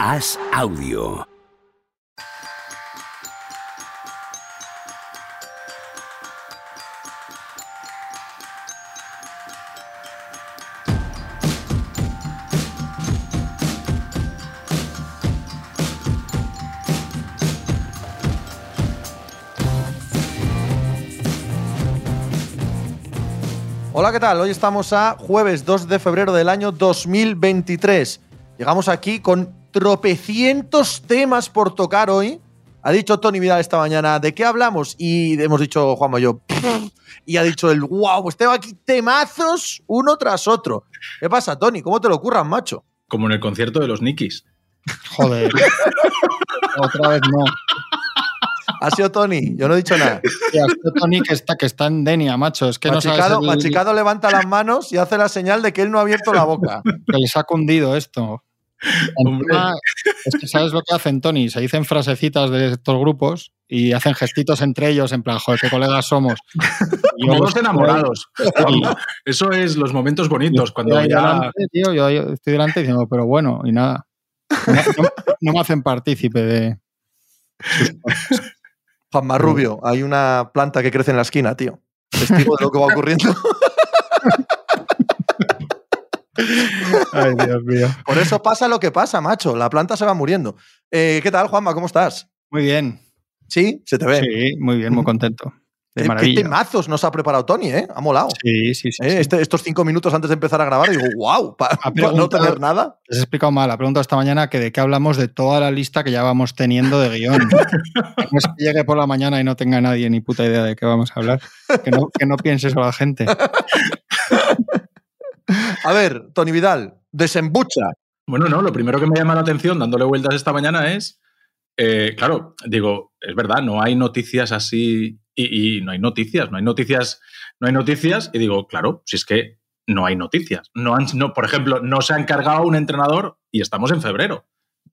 Haz audio. Hola, ¿qué tal? Hoy estamos a jueves 2 de febrero del año 2023. Llegamos aquí con tropecientos temas por tocar hoy. Ha dicho Tony Vidal esta mañana, ¿de qué hablamos? Y hemos dicho, Juanma y yo, y ha dicho el, wow, pues tengo aquí temazos uno tras otro. ¿Qué pasa, Tony? ¿Cómo te lo ocurran, macho? Como en el concierto de los Nikis. Joder. Otra vez no. Ha sido Tony, yo no he dicho nada. Tía, este Tony que está, que está en Denia, macho. Es que no Machicado, sabes el- Machicado levanta las manos y hace la señal de que él no ha abierto la boca. que les ha cundido esto. Encima, es que sabes lo que hacen, Tony. Se dicen frasecitas de estos grupos y hacen gestitos entre ellos, en plan, joder, qué colegas somos. Y yo Como los dos enamorados. Eso es los momentos bonitos, cuando Estoy ahí ya... delante, tío, yo estoy delante diciendo, pero bueno, y nada. No, no- no me hacen partícipe de. Juanma Rubio, hay una planta que crece en la esquina, tío. Testigo de lo que va ocurriendo. Ay, Dios mío. Por eso pasa lo que pasa, macho. La planta se va muriendo. Eh, ¿Qué tal, Juanma? ¿Cómo estás? Muy bien. ¿Sí? ¿Se te ve? Sí, muy bien, muy contento. De ¿Qué maravilla. temazos nos ha preparado Tony, eh? Ha molado. Sí, sí, sí. Eh, sí. este- estos cinco minutos antes de empezar a grabar, digo, wow, para no preguntado- tener nada. Les he explicado mal. La pregunta esta mañana que de qué hablamos de toda la lista que ya vamos teniendo de guion. no es que llegue por la mañana y no tenga nadie ni puta idea de qué vamos a hablar. Que no, que no piense eso la gente. A ver, Tony Vidal, desembucha. Bueno, no, lo primero que me llama la atención dándole vueltas esta mañana es, eh, claro, digo, es verdad, no hay noticias así y, no hay noticias, no hay noticias, no hay noticias y digo, claro, si es que no hay noticias. No han, no, por ejemplo, no se han cargado un entrenador y estamos en febrero.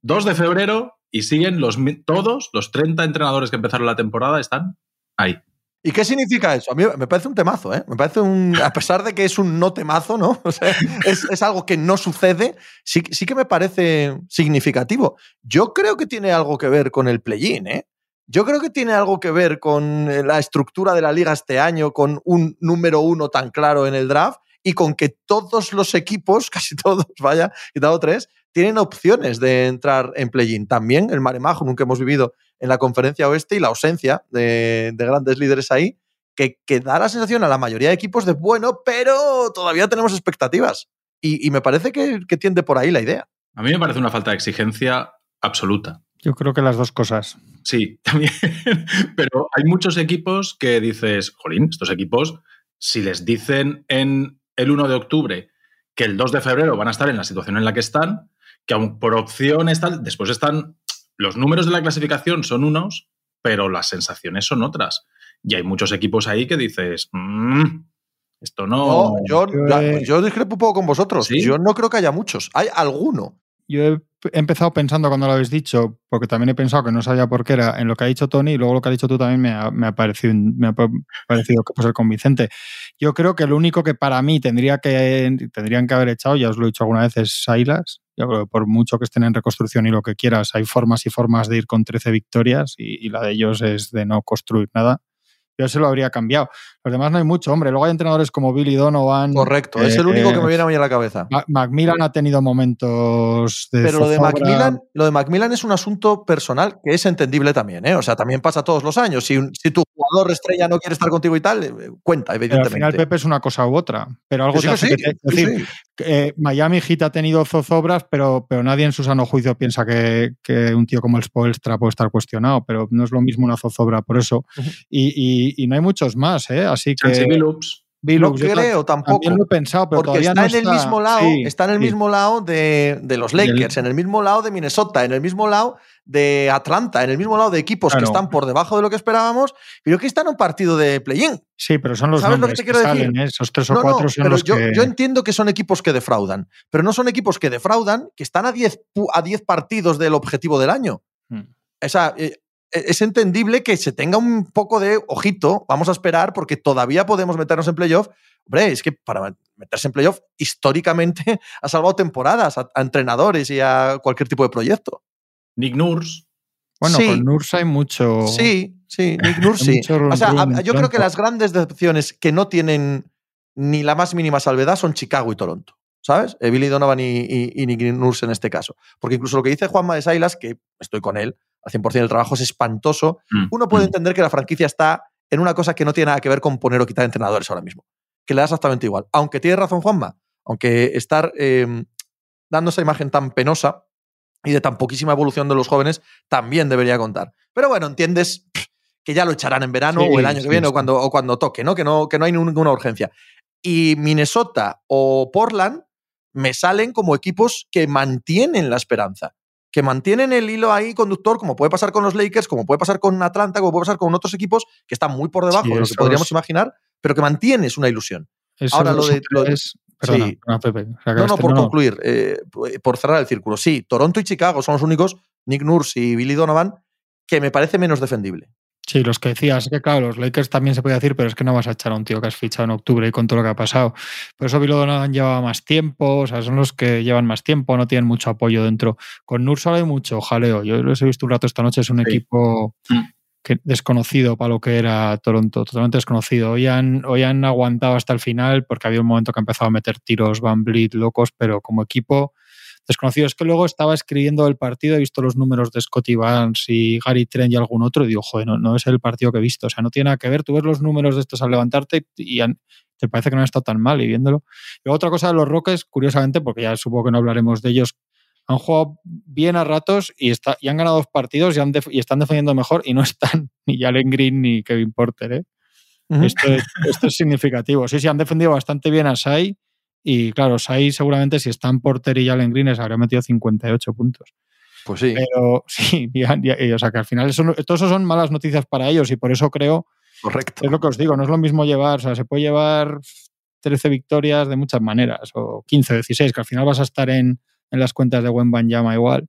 2 de febrero y siguen los, todos los 30 entrenadores que empezaron la temporada están ahí. ¿Y qué significa eso? A mí me parece un temazo, ¿eh? Me parece un. A pesar de que es un no temazo, ¿no? O sea, es, algo que no sucede, sí, sí que me parece significativo. Yo creo que tiene algo que ver con el play-in, ¿eh? Yo creo que tiene algo que ver con eh, la estructura de la liga este año, con un número uno tan claro en el draft y con que todos los equipos, casi todos, vaya, quitado tres, tienen opciones de entrar en play-in. También el maremajo nunca hemos vivido en la conferencia oeste y la ausencia de, de grandes líderes ahí, que, que da la sensación a la mayoría de equipos de bueno, pero todavía tenemos expectativas. Y, y me parece que, que tiende por ahí la idea. A mí me parece una falta de exigencia absoluta. Yo creo que las dos cosas. Sí, también. Pero hay muchos equipos que dices, jolín, estos equipos, si les dicen en el 1 de octubre que el 2 de febrero van a estar en la situación en la que están, que aun por opción están, después están, los números de la clasificación son unos, pero las sensaciones son otras. Y hay muchos equipos ahí que dices, "Mm, esto no... No, yo, yo discrepo un poco con vosotros. ¿Sí? Yo no creo que haya muchos. Hay alguno. Yo he empezado pensando cuando lo habéis dicho, porque también he pensado que no sabía por qué era en lo que ha dicho Tony y luego lo que ha dicho tú también me ha, me ha parecido, me ha pa- parecido que puede ser convincente. Yo creo que lo único que para mí tendría que, tendrían que haber echado, ya os lo he dicho alguna vez, es Sailas. Yo creo que por mucho que estén en reconstrucción y lo que quieras, hay formas y formas de ir con 13 victorias y, y la de ellos es de no construir nada. Yo se lo habría cambiado. Los demás no hay mucho, hombre. Luego hay entrenadores como Billy Donovan. Correcto. es el eh, único que me viene a mí a la cabeza. Ma- Macmillan ha tenido momentos de Pero lo de. Macmillan, lo de Macmillan es un asunto personal que es entendible también. ¿eh? O sea, también pasa todos los años. Si, tu jugador estrella no quiere estar contigo y tal, eh, cuenta, Pero al evidentemente. final Pepe es una cosa u otra. Pero algo Que sí, que sí, que decir, eh, Miami Heat ha tenido zozobras, pero, pero nadie en su sano juicio piensa que, que un tío como el Spoelstra puede estar cuestionado. Pero no es lo mismo una zozobra por eso. Y, y- y no hay muchos más, ¿eh? Así que. Billups. No creo ta- tampoco. También lo he pensado, pero Porque todavía está no en el está. mismo lado, Sí, está en el sí. mismo lado de, de los Del- Lakers, en el mismo lado de Minnesota, en el mismo lado de Atlanta, en el mismo lado de equipos que están por debajo de lo que esperábamos, pero que están en un partido de play-in. Sí, pero son los ¿Sabes lo que te que, quiero decir? salen, ¿eh? Esos tres o No, no, cuatro son pero los yo, que. yo entiendo que son equipos que defraudan, pero no son equipos que defraudan, que están a 10 pu- a 10 partidos del objetivo del año. Mm. O sea, eh, e-, es entendible que se tenga un poco de ojito, vamos a esperar porque todavía podemos meternos en playoff. Hombre, es que para meterse en playoff históricamente ha salvado temporadas a, a entrenadores y a cualquier tipo de proyecto. Nick Nurse. Bueno, Sí. con Nurse hay mucho. Sí, sí, Nick Nurse sí. O sea, a- yo creo que las grandes decepciones que no tienen ni la más mínima salvedad son Chicago y Toronto. ¿Sabes? Billy Donovan y, y- y Nick Nurse en este caso. Porque incluso lo que dice Juanma de Sailas, que estoy con él, al 100% el trabajo es espantoso, Mm, uno puede mm. entender que la franquicia está en una cosa que no tiene nada que ver con poner o quitar entrenadores ahora mismo. Que le da exactamente igual. Aunque tiene razón Juanma, aunque estar eh, dando esa imagen tan penosa y de tan poquísima evolución de los jóvenes también debería contar. Pero bueno, entiendes que ya lo echarán en verano Sí, o el año que sí, viene o, cuando, o cuando toque, ¿no? Que, ¿no? que no hay ninguna urgencia. Y Minnesota o Portland me salen como equipos que mantienen la esperanza que mantienen el hilo ahí conductor, como puede pasar con los Lakers, como puede pasar con Atlanta, como puede pasar con otros equipos que están muy por debajo de lo que podríamos imaginar, pero que mantienes una ilusión. Ahora, lo de- lo de- Perdona, sí. perdona, Pepe. No, no, por concluir, eh, por cerrar el círculo. Sí, Toronto y Chicago son los únicos, Nick Nurse y Billy Donovan, que me parece menos defendible. Sí, los que decías, que claro, los Lakers también se puede decir, pero es que no vas a echar a un tío que has fichado en octubre y con todo lo que ha pasado. Por eso Bill Donovan lleva más tiempo, o sea, son los que llevan más tiempo, no tienen mucho apoyo dentro. Con Nur solo hay mucho jaleo. Yo los he visto un rato esta noche, es un Sí. equipo Mm. Desconocido para lo que era Toronto, totalmente desconocido. Hoy han, hoy han aguantado hasta el final porque había un momento que ha empezado a meter tiros Van Vliet locos, pero como equipo desconocido. Es que luego estaba escribiendo el partido, he visto los números de Scotty Barnes y Gary Trent y algún otro, y digo, joder, no, no es el partido que he visto. O sea, no tiene nada que ver. Tú ves los números de estos al levantarte y han- te parece que no han estado tan mal y viéndolo. Y otra cosa de los Rockets, curiosamente, porque ya supongo que no hablaremos de ellos, han jugado bien a ratos y, está, y han ganado dos partidos y, han def- y están defendiendo mejor y no están ni Jalen Green ni Kevin Porter. ¿eh? Esto, es, esto es significativo. Sí, sí, han defendido bastante bien a Sai. Y claro, Sai seguramente si están Porter y Jalen Green les habría metido 58 puntos. Pues sí, Pero sí, ya- ya- y, o sea que al final eso, todo eso son malas noticias para ellos y por eso creo, correcto. es lo que os digo, no es lo mismo llevar, o sea, se puede llevar 13 victorias de muchas maneras, o 15, 16, que al final vas a estar en, en las cuentas de Llama igual,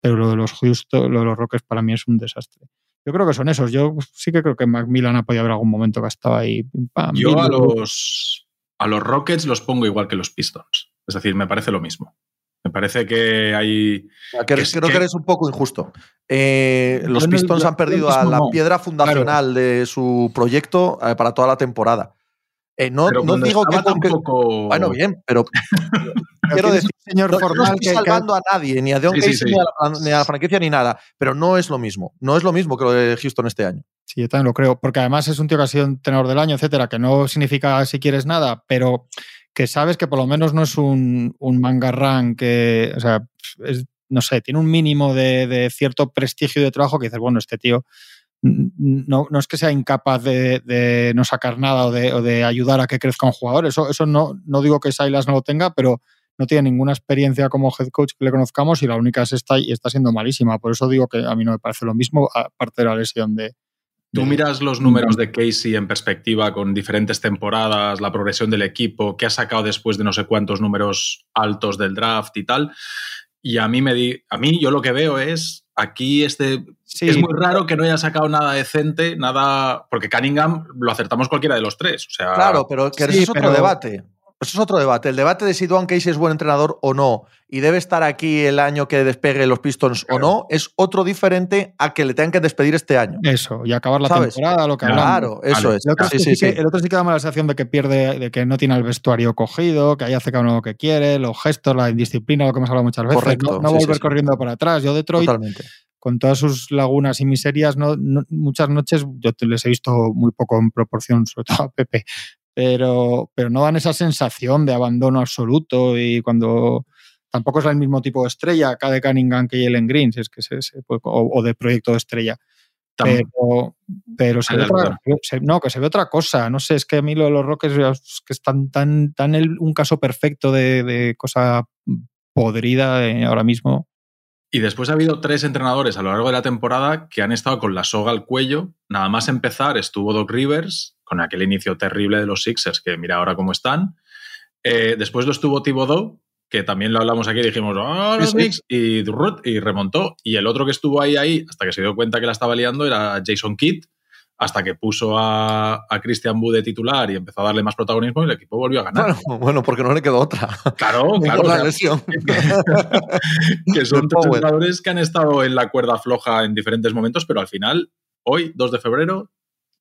pero lo de los Houston, lo de los Rockets para mí es un desastre. Yo creo que son esos. Yo sí que creo que Macmillan ha podido haber algún momento que estaba ahí. pim, pam, Yo a los, a los Rockets los pongo igual que los Pistons. Es decir, me parece lo mismo. Me parece que hay. O sea, que- que- creo que- que eres un poco injusto. Eh, los Pistons han perdido a la piedra fundacional de su proyecto eh, para toda la temporada. Eh, no pero no digo que, tampoco. Bueno, bien, pero quiero decir, señor no, yo no formal estoy que- que, salvando a nadie, ni a Deon Sí, sí, Casey, sí. Ni, a la, ni a la franquicia, ni nada. Pero no es lo mismo. No es lo mismo que lo de Houston este año. Sí, yo también lo creo, porque además es un tío que ha sido entrenador del año, etcétera, que no significa si quieres nada, pero que sabes que por lo menos no es un, un mangarrán que, o sea, es- no sé, tiene un mínimo de, de cierto prestigio de trabajo que dices, bueno, este tío no, no es que sea incapaz de, de no sacar nada o de, o de ayudar a que crezca un jugador, eso, eso no, no digo que Silas no lo tenga, pero no tiene ninguna experiencia como head coach que le conozcamos y la única es esta y está siendo malísima. Por eso digo que a mí no me parece lo mismo, aparte de la lesión de, Tú miras los números de Casey en perspectiva con diferentes temporadas, la progresión del equipo, que ha sacado después de no sé cuántos números altos del draft y tal. Y a mí, me di, a mí yo lo que veo es, aquí este, Sí, es muy raro que no haya sacado nada decente, nada, porque Cunningham lo acertamos cualquiera de los tres. O sea, Claro, pero que sí, es otro pero- debate. Eso es otro debate. El debate de si Duane Casey es buen entrenador o no y debe estar aquí el año que despegue los Pistons Claro. o no es otro diferente a que le tengan que despedir este año. Eso, y acabar la ¿Sabes? temporada, lo que. Claro, eso es. El otro, Sí, que sí, sí que- sí. el otro sí que da la sensación de que pierde, de que no tiene el vestuario cogido, que ahí hace cada uno lo que quiere, los gestos, la indisciplina, lo que hemos hablado muchas veces, Correcto, no, no volver corriendo para atrás. Yo Detroit, Totalmente. con todas sus lagunas y miserias, no, no- muchas noches yo les he visto muy poco en proporción, sobre todo a Pepe, pero, pero no dan esa sensación de abandono absoluto y cuando tampoco es el mismo tipo de estrella acá de Cunningham que Jalen Green, si es que se, se puede- o, o de proyecto de estrella. Pero, pero se ve otra, se- no, que se ve otra cosa. No sé, es que a mí lo de los Rockets es que están tan, tan el- un caso perfecto de, de cosa podrida eh, ahora mismo. Y después ha habido tres entrenadores a lo largo de la temporada que han estado con la soga al cuello. Nada más empezar estuvo Doc Rivers, con aquel inicio terrible de los Sixers, que mira ahora cómo están. Eh, después lo estuvo Thibodeau, que también lo hablamos aquí, dijimos, oh, los Sí, sí. Y, y remontó. Y el otro que estuvo ahí, ahí, hasta que se dio cuenta que la estaba liando, era Jason Kidd, hasta que puso a, a Christian Wood de titular y empezó a darle más protagonismo y el equipo volvió a ganar. Bueno, bueno, porque no le quedó otra. claro, claro. La lesión. que son De tres jugadores que han estado en la cuerda floja en diferentes momentos, pero al final, hoy, 2 de febrero,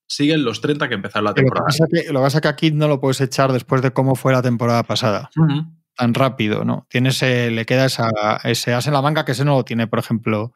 siguen los 30 que empezaron la Lo que temporada. que, lo que pasa que a Kid no lo puedes echar después de cómo fue la temporada pasada. Tan rápido, ¿no? Tiene ese, le queda esa, ese as en la manga que ese no lo tiene, por ejemplo,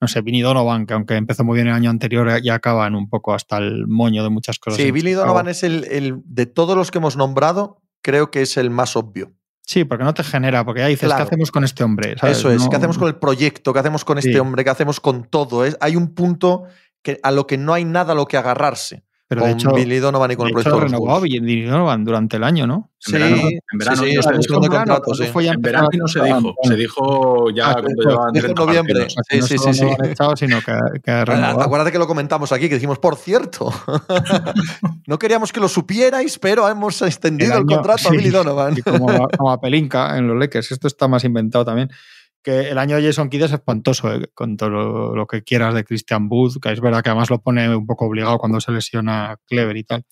no sé, Vinny Donovan, que aunque empezó muy bien el año anterior, ya acaban un poco hasta el moño de muchas cosas. Sí, Chicago. Donovan es el, el- de todos los que hemos nombrado, creo que es el más obvio. Sí, porque no te genera, porque ya dices, Claro. ¿qué hacemos con este hombre? ¿Sabes? Eso es, No- ¿qué hacemos con el proyecto? ¿Qué hacemos con este hombre? ¿Qué hacemos con todo? Es, hay un punto que, a lo que no hay nada a lo que agarrarse Pero con de hecho, Billy Donovan y con de el proyecto de renovó Bulls. Billy Donovan durante el año, ¿no? En verano, en verano sí, sí, no está se dijo. contrato, sí. fue ya En verano no se dijo, se dijo ya Ah, cuando llevaban dijo en 30 noviembre. Sí, sí, sí, no sí. echado, sino que, que Ah, renovado. Acuérdate que lo comentamos aquí, que dijimos, por cierto, no queríamos que lo supierais, pero hemos extendido el, año- contrato a sí, Billy Donovan. y como, a- como a Pelinka en los Lakers. Esto está más inventado también. Que el año de Jason Kidd es espantoso, eh, con todo lo, lo que quieras de Christian Booth, que es verdad que además lo pone un poco obligado cuando se lesiona Clever y tal.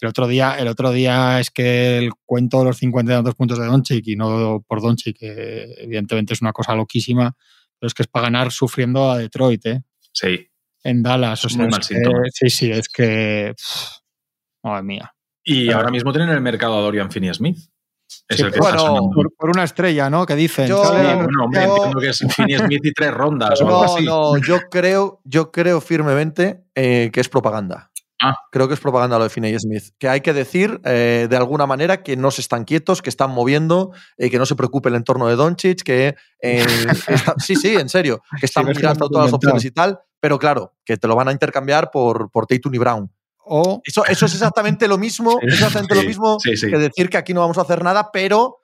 El otro día, el otro día es que el cuento de los 52 puntos de Doncic y no por Doncic, que evidentemente es una cosa loquísima, pero es que es para ganar sufriendo a Detroit, ¿eh? Sí. En Dallas. O sea, muy mal que- sí, sí, es que. pff, Madre mía. Y ahora mismo tienen en el mercado a Dorian Finney Smith. Es Sí, el que bueno, está. Por, por una estrella, ¿no? Que dicen. Yo- Sí, bueno, hombre, yo- entiendo que es Finney Smith y tres rondas o algo No, así. no, yo creo, yo creo firmemente eh, que es propaganda. Ah. Creo que es propaganda lo de Finney Smith. Que hay que decir eh, de alguna manera que no se están quietos, que están moviendo, eh, que no se preocupe el entorno de Doncic, que eh, está- sí, sí, en serio, que están lo mirando todas las opciones y tal, pero claro, que te lo van a intercambiar por, por Tatum y Brown. O Eso, eso es exactamente lo mismo, Sí. es exactamente Sí, lo mismo sí, sí. que decir que aquí no vamos a hacer nada, pero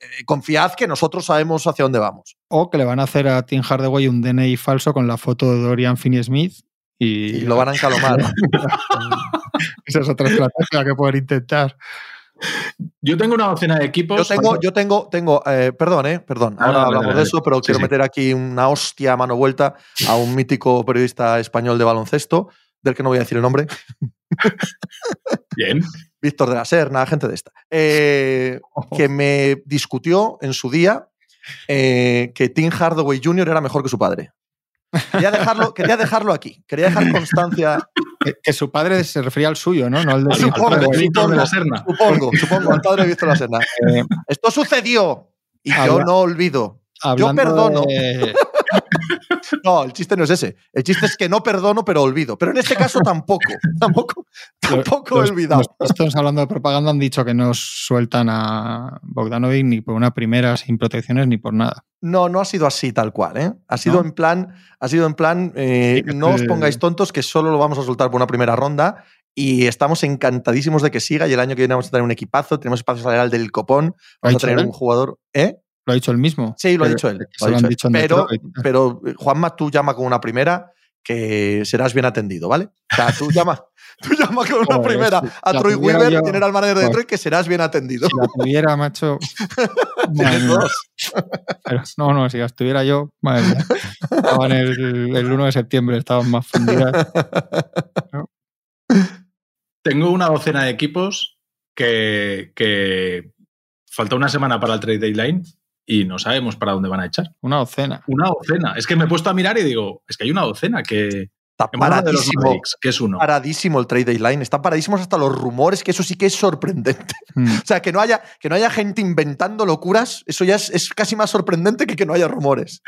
eh, confiad que nosotros sabemos hacia dónde vamos. O que le van a hacer a Tim Hardaway un DNI falso con la foto de Dorian Finney Smith y, Y lo van a encalomar. esa es otra estrategia que pueden intentar. Yo tengo una docena de equipos. Yo tengo, yo tengo, tengo, eh, perdón, eh, perdón, Ah, ahora hablamos de eso, pero Sí, quiero sí. meter aquí una hostia a mano vuelta a un mítico periodista español de baloncesto, del que no voy a decir el nombre, Bien. Víctor de la Serna, gente de esta, eh, que me discutió en su día eh, que Tim Hardaway Jr. era mejor que su padre. Quería dejarlo, quería dejarlo aquí, quería dejar constancia, Que, que su padre se refería al suyo, ¿no? No al de Tim Supongo, Hardaway. Víctor de la supongo. Serna. supongo, supongo, al padre de Víctor de la Serna. Eh, Esto sucedió y yo Habla- no olvido. hablando perdono. de- No, el chiste no es ese. El chiste es que no perdono, pero olvido. Pero en este caso tampoco. Tampoco, tampoco he los, olvidado. los Pistons, hablando de propaganda, han dicho que no sueltan a Bogdanovic ni por una primera sin protecciones ni por nada. No, no ha sido así tal cual, ¿eh? Ha sido ¿No? en plan, ha sido en plan, eh, Sí, no os pongáis tontos que solo lo vamos a soltar por una primera ronda y estamos encantadísimos de que siga y el año que viene vamos a tener un equipazo, tenemos espacio salarial del copón, ¿Lo ha vamos a tener un jugador, ¿eh? Lo ha dicho él mismo. Sí, lo ha dicho él. lo lo dicho pero, pero, eh, Juanma, tú llama con una primera que serás bien atendido, ¿vale? O sea, tú llama, tú llama con una Joder, primera si a Troy tuviera Weaver, yo- tener al manager de. Detroit, que serás bien atendido. Si la tuviera, macho. madre Tienes mía. dos. Pero, no, no, si la estuviera yo, madre mía. Estaban el, el 1 de septiembre, estaban más fundidas. Tengo una docena de equipos que, que falta una semana para el trade deadline y no sabemos para dónde van a echar. Una docena. Una docena. Es que me he puesto a mirar y digo, es que hay una docena que. Está hablado de los paradísimo. Mavericks, que es uno. paradísimo el trade deadline. Están paradísimos hasta los rumores, que eso sí que es sorprendente. Mm. O sea, que no haya, que no haya gente inventando locuras, eso ya es, es casi más sorprendente que que no haya rumores.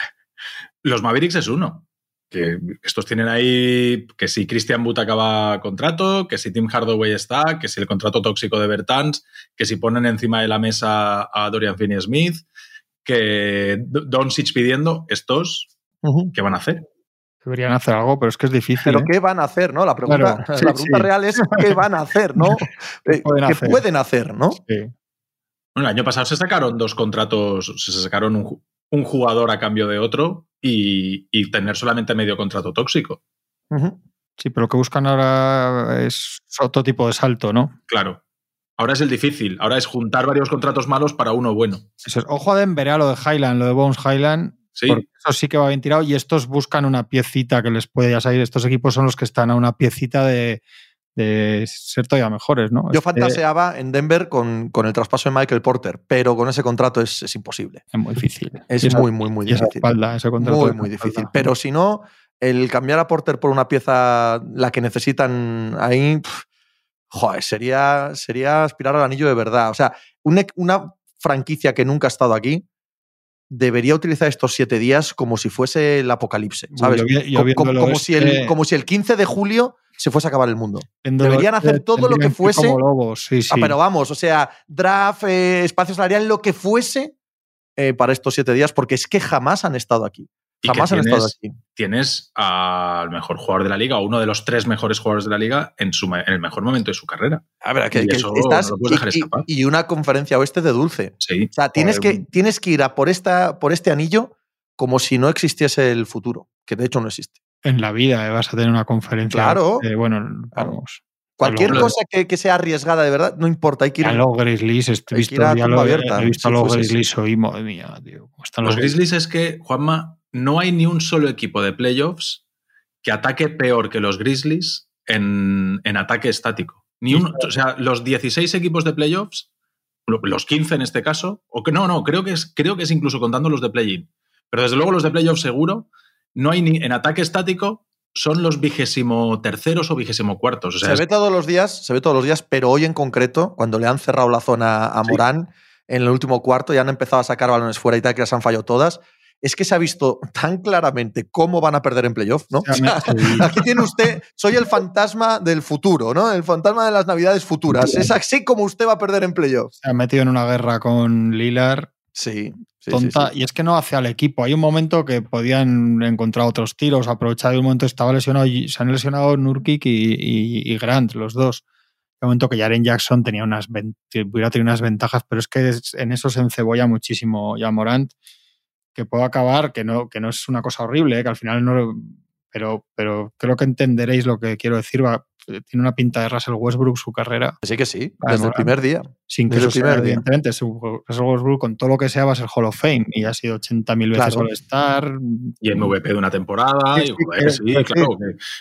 Los Mavericks es uno. Que estos tienen ahí que si Christian Wood acaba contrato, que si Tim Hardaway está, que si el contrato tóxico de Bertans, que si ponen encima de la mesa a Dorian Finney-Smith, que Doncic pidiendo, estos, ¿qué van a hacer? Deberían hacer algo, pero es que es difícil. Pero ¿eh? ¿qué van a hacer, no? La pregunta, Claro, sí, la pregunta sí. real es ¿qué van a hacer, no? Eh, pueden ¿Qué hacer? pueden hacer, no? Sí. Bueno, el año pasado se sacaron dos contratos, se sacaron un, un jugador a cambio de otro y, y tener solamente medio contrato tóxico. Sí, pero lo que buscan ahora es otro tipo de salto, ¿no? Claro. Ahora es el difícil. Ahora es juntar varios contratos malos para uno bueno. Eso es. Ojo a Denver, a lo de Highland, lo de Bones Highland. Sí. Porque eso sí que va bien tirado. Y estos buscan una piecita que les puede ya salir. Estos equipos son los que están a una piecita de, de ser todavía mejores, ¿no? Yo fantaseaba en Denver con, con el traspaso de Michael Porter, pero con ese contrato es, es imposible. Es muy difícil. Es esa- muy, muy, muy esa difícil. espalda, ese contrato Muy, muy difícil. Pero si no, el cambiar a Porter por una pieza, la que necesitan ahí, joder, sería, sería aspirar al anillo de verdad. O sea, un una franquicia que nunca ha estado aquí debería utilizar estos siete días como si fuese el apocalipse, ¿sabes? yo yo como, si el, oeste- como si el 15 de julio se fuese a acabar el mundo. Deberían hacer todo lo que fuese- Como lobos, sí, sí. Ah, pero vamos, o sea, draft, eh, espacio salarial, lo que fuese eh, para estos siete días, porque es que jamás han estado aquí. Y que Jamás han estado tienes- aquí. Tienes al mejor jugador de la liga, o uno de los tres mejores jugadores de la liga, en, su, en el mejor momento de su carrera. A ver, que, Y que eso estás no lo puedes dejar y- y- escapar. y, una conferencia oeste de dulce. Sí. O sea, tienes Joder, que, tienes que ir a por, esta, por este anillo como si no existiese el futuro, que de hecho no existe. En la vida eh, vas a tener una conferencia. Claro. eh, bueno, vamos. Cualquier lo- cosa que, que sea arriesgada de verdad, no importa, hay que ir. A los Grizzlies, he que visto, a ya tumba lo, abierta, he visto a si los Grizzlies hoy, madre mía, tío. ¿cómo están Los los, Grizzlies es que, Juanma, no hay ni un solo equipo de playoffs que ataque peor que los Grizzlies en, en ataque estático. Ni un, o sea, los 16 equipos de playoffs, lo- los 15 en este caso, o que no, no, creo que es, creo que es incluso contando los de play-in. Pero desde luego los de playoffs seguro, no hay ni en ataque estático, son los vigésimo terceros o vigésimo cuartos. O sea, se ve todos los días, se ve todos los días, pero hoy en concreto, cuando le han cerrado la zona a Sí. Morán en el último cuarto y han empezado a sacar balones fuera y tal, que las han fallado todas, es que se ha visto tan claramente cómo van a perder en playoff, ¿no? O sea. Aquí tiene usted, soy el fantasma del futuro, ¿no? El fantasma de las navidades futuras. Es así como usted va a perder en playoff. Se ha metido en una guerra con Lillard Sí, tonta. sí. Y es que no hace al equipo. Hay un momento que podían encontrar otros tiros, aprovechar el momento estaba lesionado y se han lesionado Nurkic y, y- y Grant, los dos. El momento que Jaren Jackson tenía unas, hubiera tenido unas ventajas, pero es que en eso se encebolla muchísimo ya Morant, que puede acabar, que no, que no es una cosa horrible, ¿eh? que al final no. Pero, pero creo que entenderéis lo que quiero decir. Va, tiene una pinta de Russell Westbrook su carrera, Sí que sí, desde el primer día. sin que Desde eso el sea, primer día. evidentemente, Russell Westbrook con todo lo que sea va a ser Hall of Fame y ha sido 80.000 veces Claro. All-Star. y MVP de una temporada, Sí, y joder, claro.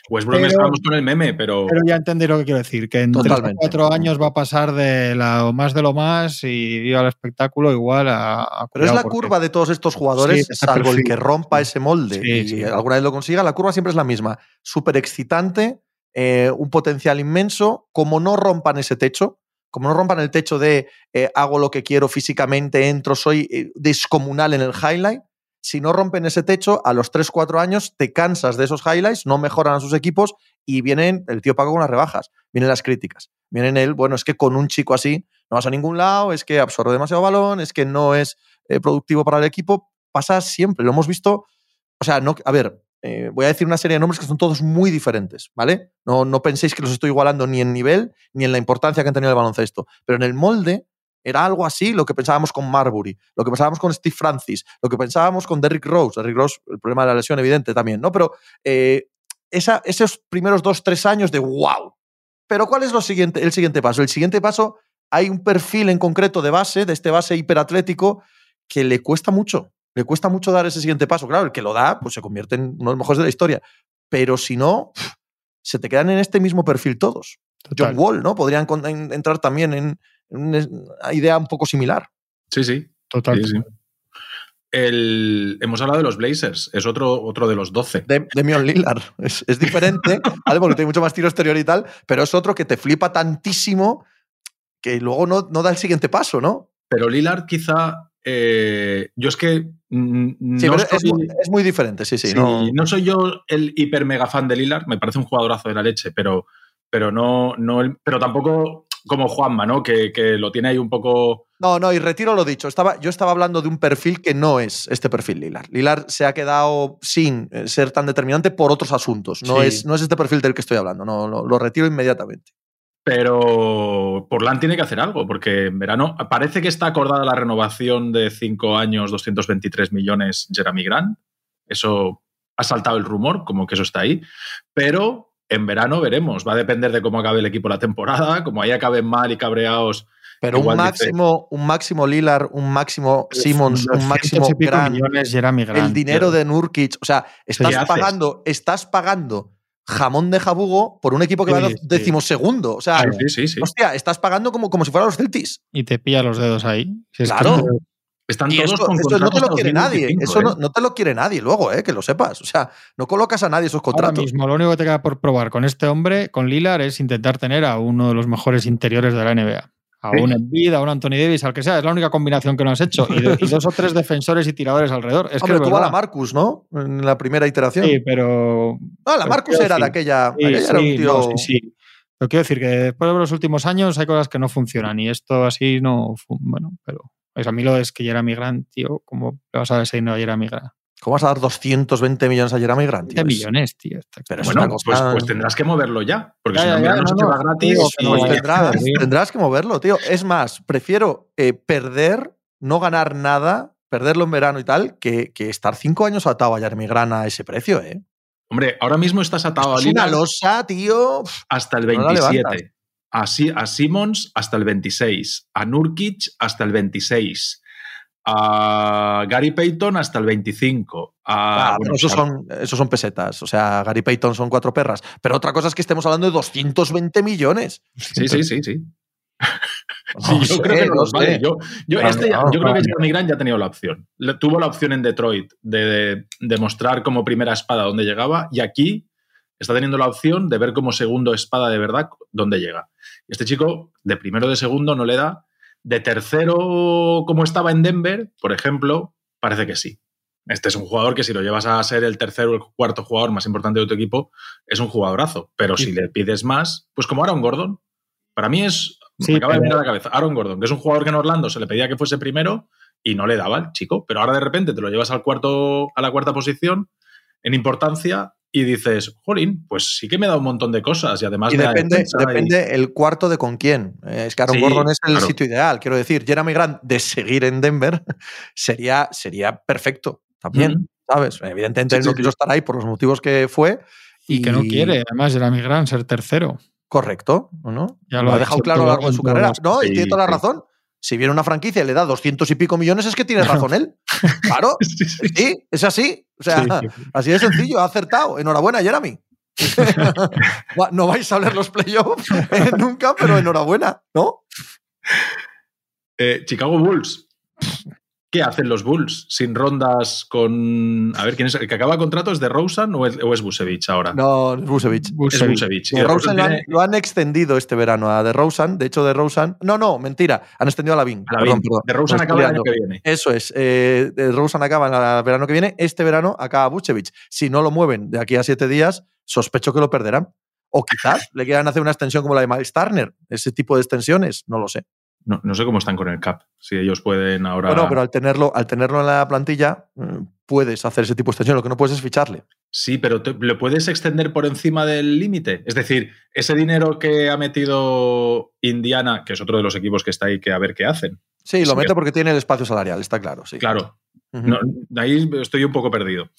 Westbrook pero- estábamos con el meme, pero, Pero ya entendéis lo que quiero decir, que en tres o Totalmente. cuatro años va a pasar de lo más de lo más y viva el espectáculo igual a... a Pero es la porque- curva de todos estos jugadores, salvo el que rompa ese molde Sí, y sí. alguna vez lo consiga, la curva siempre es la misma. Súper excitante, eh, un potencial inmenso. Como no rompan ese techo, como no rompan el techo de eh, hago lo que quiero físicamente, entro, soy eh, descomunal en el highlight. Si no rompen ese techo, a los 3-4 años te cansas de esos highlights, no mejoran a sus equipos y vienen el tío Paco con las rebajas, vienen las críticas. Vienen él, bueno, es que con un chico así no vas a ningún lado, es que absorbe demasiado balón, es que no es productivo para el equipo. Pasa siempre, lo hemos visto. O sea, no, a ver, eh, voy a decir una serie de nombres que son todos muy diferentes, ¿vale? No, no penséis que los estoy igualando ni en nivel ni en la importancia que han tenido el baloncesto. Pero en el molde era algo así lo que pensábamos con Marbury, lo que pensábamos con Steve Francis, lo que pensábamos con Derrick Rose. Derrick Rose, el problema de la lesión evidente también, ¿no? Pero eh, esos primeros dos, tres años de wow. Pero ¿cuál es el siguiente paso? El siguiente paso, hay un perfil en concreto de base, de este base hiperatlético, que le cuesta mucho. Le cuesta mucho dar ese siguiente paso. Claro, el que lo da, pues se convierte en uno de los mejores de la historia. Pero si no, se te quedan en este mismo perfil todos. Total. John Wall, ¿no? Podrían entrar también en, una idea un poco similar. sí, sí. Total. sí, sí. El- hemos hablado de los Blazers, es otro, otro de los 12. De, Demian Lillard. Es, es diferente, ¿vale? Porque tiene mucho más tiro exterior y tal, pero es otro que te flipa tantísimo que luego no, no da el siguiente paso, ¿no? Pero Lillard quizá... eh, yo es que... Sí, no, es, muy diferente, sí, sí. sí, no- no soy yo el hiper mega fan de Lillard, me parece un jugadorazo de la leche, pero, pero, no, no el- pero tampoco como Juanma, ¿no? Que, que lo tiene ahí un poco... No, no, y retiro lo dicho. Estaba, yo estaba hablando de un perfil que no es este perfil Lillard. Lillard se ha quedado sin eh, ser tan determinante por otros asuntos. No, Sí. es, no es este perfil del que estoy hablando. No, lo, lo retiro inmediatamente. Pero Portland tiene que hacer algo, porque en verano parece que está acordada la renovación de 5 años, 223 millones Jeremy Grant. Eso ha saltado el rumor, como que eso está ahí. Pero En verano veremos. Va a depender de cómo acabe el equipo la temporada. Como ahí acaben mal y cabreados. Pero un máximo, un máximo Lillard, un máximo Simmons, un máximo Grant, millones Jeremy Grant, el dinero de Nurkic. O sea, estás pagando, estás pagando jamón de jabugo por un equipo que va a decimosegundo. O sea, hostia, estás pagando como, como si fueran los Celtics. Y te pilla los dedos ahí. claro. Están todos con no te lo quiere nadie. Eso no, ¿eh? te lo quiere nadie luego, eh, que lo sepas. O sea, no colocas a nadie esos contratos. Ahora mismo, lo único que te queda por probar con este hombre, con Lilar, es intentar tener a uno de los mejores interiores de la NBA. A un Embiid, a un Anthony Davis, al que sea. Es la única combinación que no has hecho. Y, dos o tres defensores y tiradores alrededor. Es Hombre, que tuvo a la Marcus, ¿no? En la primera iteración. Sí, pero. No, la Marcus era de aquella. Sí, era un tío. sí, sí. Pero quiero decir que después de los últimos años hay cosas que no funcionan y esto así no. Bueno, pero. A mí lo es que Jeremy Grant, tío. ¿Cómo le vas a ese dinero a Jeremy Grant? ¿Cómo vas a dar 220 millones a Jeremy Grant? 20 millones, tío. Pero bueno, pues, pues, tendrás que moverlo ya. Porque si no, no, se va gratis. tendrás, tendrás, que moverlo, tío. Es más, prefiero eh, perder, no ganar nada, perderlo en verano y tal, que, que estar cinco años atado a Jeremy Grant a ese precio, ¿eh? Hombre, ahora mismo estás atado a Lina. una losa, tío. Hasta el 27. a, a Simmons hasta el 26. A Nurkic hasta el 26 a Gary Payton hasta el 25. Ah, esos, son, esos son pesetas. O sea, Gary Payton son cuatro perras. Pero otra cosa es que estemos hablando de 220 millones. Sí, sí, sí, sí. yo creo que no vale. Yo, este yo creo que Jeremy Grant ya ha tenido la opción. Tuvo la opción en Detroit de demostrar como primera espada dónde llegaba y aquí está teniendo la opción de ver como segundo espada de verdad dónde llega. Este chico de primero de segundo no le da de tercero, como estaba en Denver, por ejemplo, parece que sí. Este es un jugador que si lo llevas a ser el tercero o el cuarto jugador más importante de tu equipo, es un jugadorazo. Pero si le pides más, pues como Aaron Gordon. Para mí es. me acaba de venir a la cabeza. Aaron Gordon, que es un jugador que en Orlando se le pedía que fuese primero y no le daba el chico. Pero ahora de repente te lo llevas al cuarto, a la cuarta posición en importancia y dices, jolín, pues sí que me da un montón de cosas y además... Y depende, depende el cuarto de con quién. Eh, es que Aaron Gordon es el sitio ideal. Quiero decir, Jeremy Grant de seguir en Denver sería, sería perfecto también, ¿sabes? Evidentemente él no quiso estar ahí por los motivos que fue. Y, que no quiere, además, Jeremy Grant ser tercero. Correcto, ¿no? Ya lo, ha dejado claro a lo largo de su carrera. No, y tiene toda la razón si viene una franquicia y le da doscientos y pico millones, es que tiene razón él. Claro, sí, es así. O sea, así de sencillo, ha acertado. Enhorabuena, Jeremy. no vais a ver los playoffs eh, nunca, pero enhorabuena, ¿no? Eh, Chicago Bulls. ¿Qué hacen los Bulls sin rondas con. A ver, ¿quién es el que acaba contrato? ¿Es de Rosen o es, o Busevich ahora? No, es Busevich. Es Busevich. De Rosen lo, han, extendido este verano a De Rosen. De hecho, De Rosen. No, no, mentira. Han extendido a Lavin. Perdón, De Rosen acaba el año que viene. Eso es. Eh, de Rosen acaba el verano que viene. Este verano acaba Busevich. Si no lo mueven de aquí a siete días, sospecho que lo perderán. O quizás le quieran hacer una extensión como la de Miles Turner. Ese tipo de extensiones, no lo sé. No, sé cómo están con el cap, si ellos pueden ahora. Bueno, pero al tenerlo, al tenerlo en la plantilla, mm, puedes hacer ese tipo de extensión. Lo que no puedes es ficharle. Sí, pero ¿le puedes extender por encima del límite? Es decir, ese dinero que ha metido Indiana, que es otro de los equipos que está ahí, que a ver qué hacen. Sí, lo mete porque tiene el espacio salarial, está claro. Sí. Claro. ahí estoy un poco perdido.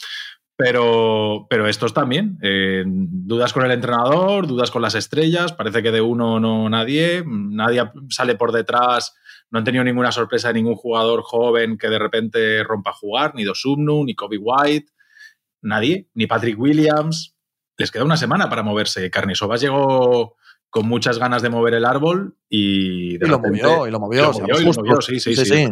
Pero, pero estos también. Eh, dudas con el entrenador, dudas con las estrellas. Parece que de uno no nadie. Nadie sale por detrás. No han tenido ninguna sorpresa de ningún jugador joven que de repente rompa a jugar. Ni Dosumnu, ni Kobe White. Nadie. Ni Patrick Williams. Les queda una semana para moverse. Carnisovas llegó con muchas ganas de mover el árbol y... y, lo movió, y lo movió, y lo movió. sí, sí, sí.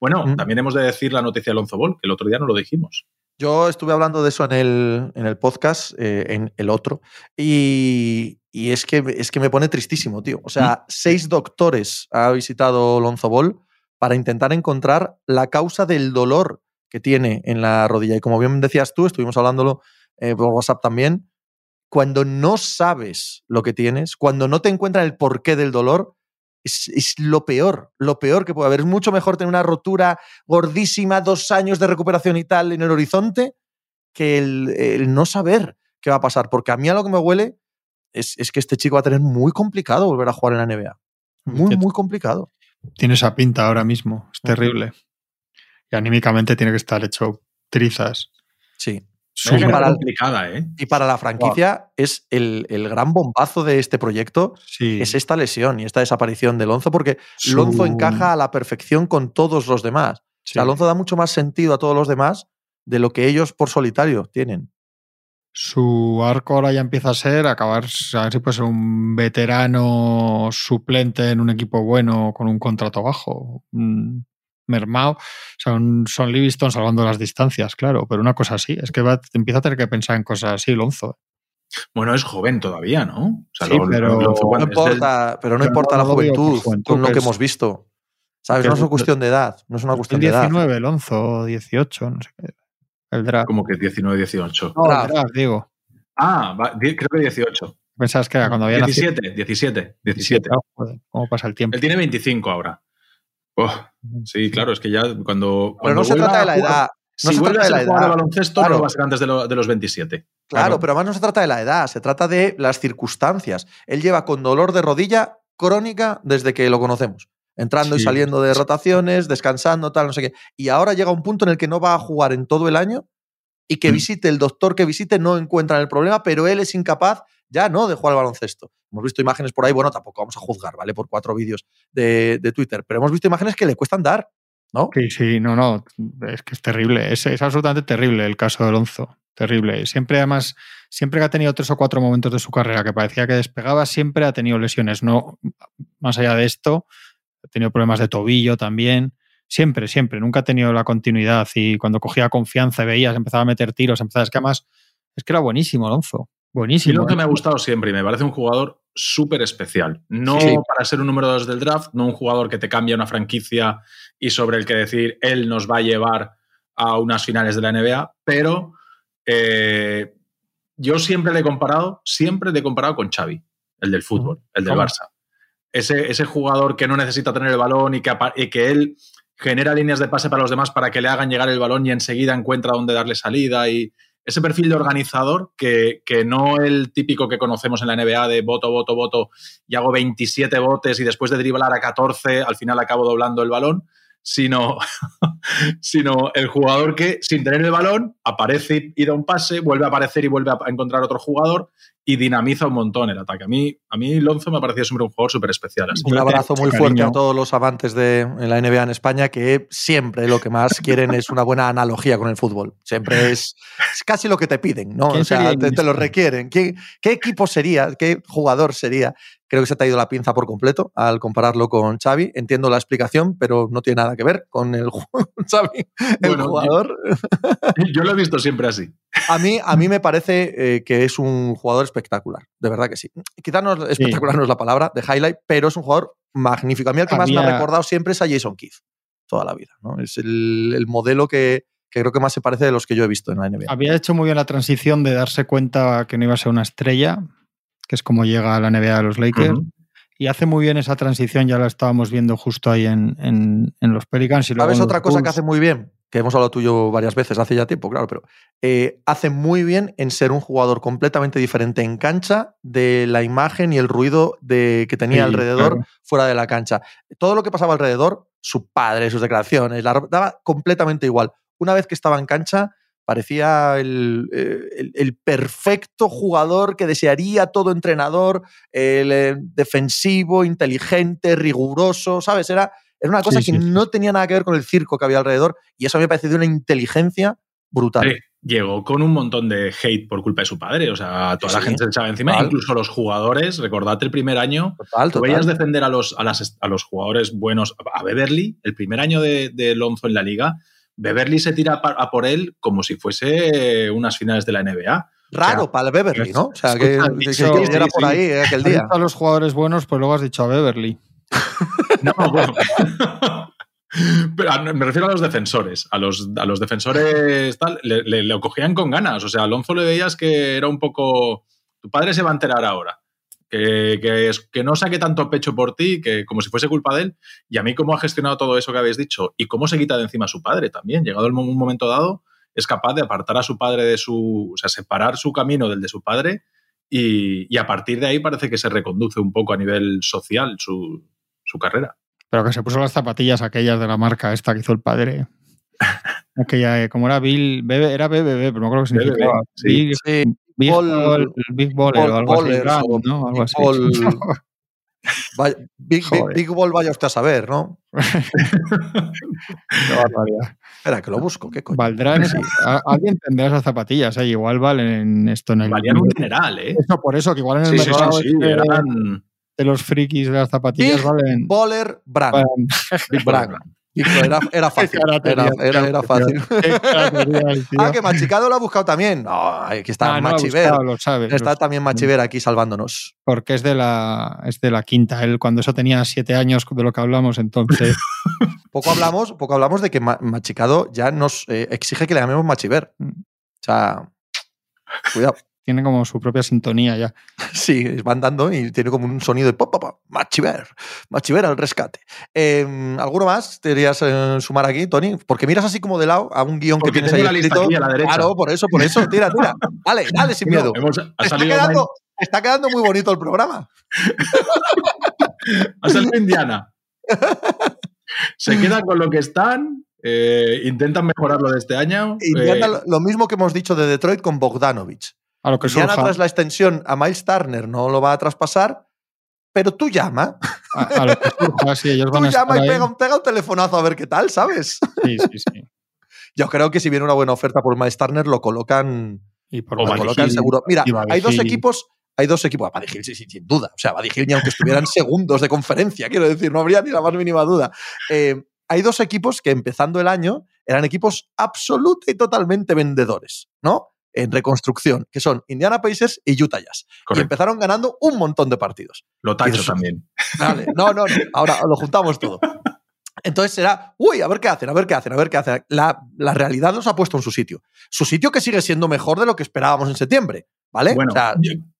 Bueno, mm. también hemos de decir la noticia de Alonso Ball, que el otro día no lo dijimos. Yo estuve hablando de eso en el, en el podcast, eh, en el otro, y, es, que, es que me pone tristísimo, tío. O sea, seis doctores ha visitado Lonzo Ball para intentar encontrar la causa del dolor que tiene en la rodilla. Y como bien decías tú, estuvimos hablándolo eh, por WhatsApp también, cuando no sabes lo que tienes, cuando no te encuentran el porqué del dolor, es, lo peor, lo peor que puede haber. Es mucho mejor tener una rotura gordísima, dos años de recuperación y tal en el horizonte, que el, no saber qué va a pasar. Porque a mí a lo que me huele es, que este chico va a tener muy complicado volver a jugar en la NBA. Muy, muy complicado. Tiene esa pinta ahora mismo, es terrible. Y anímicamente tiene que estar hecho trizas. Sí. Súper complicada, ¿eh? Y para la franquicia es el, gran bombazo de este proyecto, es esta lesión y esta desaparición de Lonzo, porque Lonzo encaja a la perfección con todos los demás. O sea, Lonzo da mucho más sentido a todos los demás de lo que ellos por solitario tienen. Su arco ahora ya empieza a ser acabar, a ver si puede ser un veterano suplente en un equipo bueno con un contrato bajo. Mermao, son, son Livingston salvando las distancias, claro, pero una cosa así, es que va, empieza a tener que pensar en cosas así, Lonzo. Bueno, es joven todavía, ¿no? sí, pero, no importa, pero no importa la juventud, con lo que hemos visto. ¿Sabes? No es una cuestión de edad, no es una cuestión de edad. 19, Lonzo, 18, no sé qué. El draft. Como que 19, 18. No, el draft, digo. Ah, creo que 18. Pensabas que era cuando había 17, nacido? 17, 17. ¿Cómo pasa el tiempo? Él tiene 25 ahora. Sí, claro, es que ya cuando. Pero no se trata de la edad. No si se trata de la edad. baloncesto, no va a ser antes de, de los 27. Claro, pero además no se trata de la edad, se trata de las circunstancias. Él lleva con dolor de rodilla crónica desde que lo conocemos entrando y saliendo de rotaciones, descansando, tal, no sé qué. Y ahora llega un punto en el que no va a jugar en todo el año y que mm. visite el doctor que visite no encuentra el problema, pero él es incapaz ya no de jugar al baloncesto. Hemos visto imágenes por ahí, bueno, tampoco vamos a juzgar, ¿vale? Por cuatro vídeos de, Twitter, pero hemos visto imágenes que le cuestan dar, ¿no? Sí, sí, no, no, es que es terrible, es, es absolutamente terrible el caso de Alonso, terrible. Siempre, además, siempre que ha tenido tres o cuatro momentos de su carrera que parecía que despegaba, siempre ha tenido lesiones, no más allá de esto, ha tenido problemas de tobillo también. Siempre, siempre. Nunca ha tenido la continuidad. Y cuando cogía confianza y veías, empezaba a meter tiros, empezaba a escamas. Es que era buenísimo, Alonso. Buenísimo. Y lo que me ha gustado siempre y me parece un jugador súper especial. No para ser un número dos del draft, no un jugador que te cambia una franquicia y sobre el que decir él nos va a llevar a unas finales de la NBA, pero eh, yo siempre le he comparado, siempre le he comparado con Xavi, el del fútbol, el del Barça. Ese, jugador que no necesita tener el balón y que, que él genera líneas de pase para los demás para que le hagan llegar el balón y enseguida encuentra dónde darle salida y ese perfil de organizador que, que, no el típico que conocemos en la NBA de voto, voto, voto y hago 27 botes y después de driblar a 14 al final acabo doblando el balón, sino, sino el jugador que sin tener el balón aparece y da un pase, vuelve a aparecer y vuelve a encontrar otro jugador y dinamiza un montón el ataque. A mí, a mí Lonzo me parecía siempre un jugador súper especial. Un abrazo muy fuerte a todos los amantes de la NBA en España que siempre lo que más quieren es una buena analogía con el fútbol. Siempre es, casi lo que te piden, ¿no? O sea, te, lo requieren. ¿Qué, ¿Qué equipo sería? ¿Qué jugador sería Creo que se te ha ido la pinza por completo al compararlo con Xavi. Entiendo la explicación, pero no tiene nada que ver con el Xavi, el jugador. Yo, lo he visto siempre así. A mí, a mí me parece eh, que es un jugador espectacular, de verdad que sí. Quizás no espectacular no es la palabra de highlight, pero es un jugador magnífico. A mí el que más me ha recordado siempre es a Jason Keith, toda la vida. ¿no? Es el, modelo que, creo que más se parece de los que yo he visto en la NBA. Había hecho muy bien la transición de darse cuenta que no iba a ser una estrella, que es como llega a la NBA de los Lakers. Y hace muy bien esa transición, ya la estábamos viendo justo ahí en, los Pelicans. Y ¿Sabes otra cosa que hace muy bien? Que hemos hablado tuyo varias veces hace ya tiempo, claro, pero eh, hace muy bien en ser un jugador completamente diferente en cancha de la imagen y el ruido de, que tenía alrededor fuera de la cancha. Todo lo que pasaba alrededor, su padre, sus declaraciones, la daba completamente igual. Una vez que estaba en cancha, parecía eh, el, perfecto jugador que desearía todo entrenador, el, eh, defensivo, inteligente, riguroso, ¿sabes? Era, era una cosa que no tenía nada que ver con el circo que había alrededor y eso me parece de una inteligencia brutal. llegó con un montón de hate por culpa de su padre, o sea, toda la gente se echaba encima, incluso los jugadores, recordad el primer año, total, veías defender a los, a, los jugadores buenos, a Beverly, el primer año de, de Lonzo en la liga, Beverly se tira a por él como si fuese unas finales de la NBA. Raro para el Beverly, ¿no? O sea, que, era por ahí eh, aquel día. A los jugadores buenos, pues luego has dicho a Beverly. no, bueno. Pero me refiero a los defensores. A los, a los defensores tal, le, le, le, cogían con ganas. O sea, a Alonso le veías que era un poco. Tu padre se va a enterar ahora que, que, no saque tanto pecho por ti, que como si fuese culpa de él, y a mí cómo ha gestionado todo eso que habéis dicho y cómo se quita de encima a su padre también, llegado el un momento dado, es capaz de apartar a su padre de su, o sea, separar su camino del de su padre y, a partir de ahí parece que se reconduce un poco a nivel social su, su carrera. Pero que se puso las zapatillas aquellas de la marca esta que hizo el padre. Ya, eh, como era Bill, bebe, era BBB, pero no creo que BBB, sí. Sí, Big, Ball- Big Baller o algo así. Ballers Brand, o ¿no? Algo Big así. Ball- Vaya- Big, Big. Big Ball, vaya usted a saber, ¿no? Barbaridad. Espera, que lo busco, ¿qué coño? Valdrán, a- alguien tendrá esas zapatillas, ¿eh? igual valen esto en el. Valían un dineral, ¿eh? Eso, por eso, que igual en el Sí, sí, sí, mercado sí, este eran de los frikis de las zapatillas Big valen. Baller Brand. Big Brand. Era, era fácil. Era, era- era fácil. Ah, que Machicado lo ha buscado también. No, aquí está Ah, no Machiver. buscado, lo sabe, lo Está también Machiver aquí salvándonos. Porque es de la es de la quinta. Él cuando eso tenía siete años de lo que hablamos, entonces. Poco hablamos, poco hablamos de que Ma- Machicado ya nos eh, exige que le llamemos Machiver. Mm. O sea, cuidado. Tiene como su propia sintonía ya. Sí, van dando y tiene como un sonido de pop, pop, pop. Machiver. Machiver al rescate. Eh, ¿Alguno más te querías eh, sumar aquí, Tony? Porque miras así como de lado a un guion Porque que tienes ahí la lista escrito. aquí a la derecha. Claro, por eso, por eso. Tira, tira. Dale, dale sin miedo. Hemos- Está quedando, está quedando muy bonito el programa. ha salido Indiana. Se quedan con lo que están, eh, intentan mejorarlo de este año. Indiana, eh, lo- lo mismo que hemos dicho de Detroit con Bogdanovich. A lo que surja. tras la extensión a Miles Turner no lo va a traspasar, pero tú llama, A, a lo que surja, sí, ellos tú van a estar llama y pega, un- pega un telefonazo a ver qué tal, ¿sabes? Sí, sí, sí. Yo creo que si viene una buena oferta por Miles Turner, lo colocan, Y por lo colocan seguro. Mira, hay dos equipos, hay dos equipos, Buddy Hield, sí, sí, sin duda. O sea, Buddy ni aunque estuvieran segundos de conferencia, quiero decir, no habría ni la más mínima duda. Eh, hay dos equipos que empezando el año eran equipos absoluta y totalmente vendedores, ¿no? En reconstrucción, que son Indiana Pacers y Utah Jazz. Y correcto. empezaron ganando un montón de partidos. Lo tacho también. Vale, no, no, no. Ahora lo juntamos todo. Entonces será, uy, a ver qué hacen, a ver qué hacen, a ver qué hacen. La, la realidad los ha puesto en su sitio. Su sitio que sigue siendo mejor de lo que esperábamos en septiembre, ¿vale? Bueno, O sea,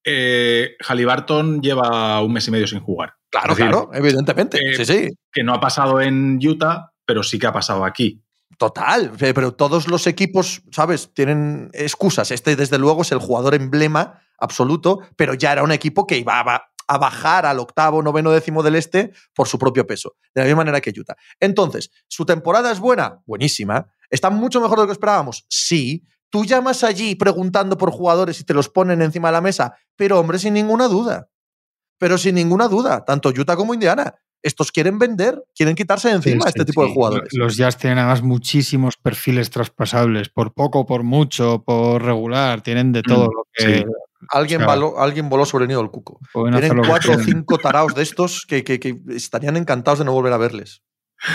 eh, Halliburton lleva un mes y medio sin jugar. claro, decir, claro, evidentemente. eh, sí, sí. Que no ha pasado en Utah, pero sí que ha pasado aquí. Total. Pe- Pero todos los equipos, ¿sabes? Tienen excusas. Este, desde luego, es el jugador emblema absoluto, pero ya era un equipo que iba a bajar al octavo, noveno, décimo del este por su propio peso. De la misma manera que Utah. Entonces, ¿su temporada es buena? Buenísima. ¿Está mucho mejor de lo que esperábamos? Sí. Tú llamas allí preguntando por jugadores y te los ponen encima de la mesa, pero hombre, sin ninguna duda. Pero sin ninguna duda, tanto Utah como Indiana. Estos quieren vender, quieren quitarse de encima Sí, a este sí, tipo de jugadores. Los Jazz tienen además muchísimos perfiles traspasables, por poco, por mucho, por regular, tienen de todo Mm, lo que sí. Alguien, O sea, voló, alguien voló sobre el nido del cuco. Tienen cuatro o cinco taraos de estos que, que- que estarían encantados de no volver a verles.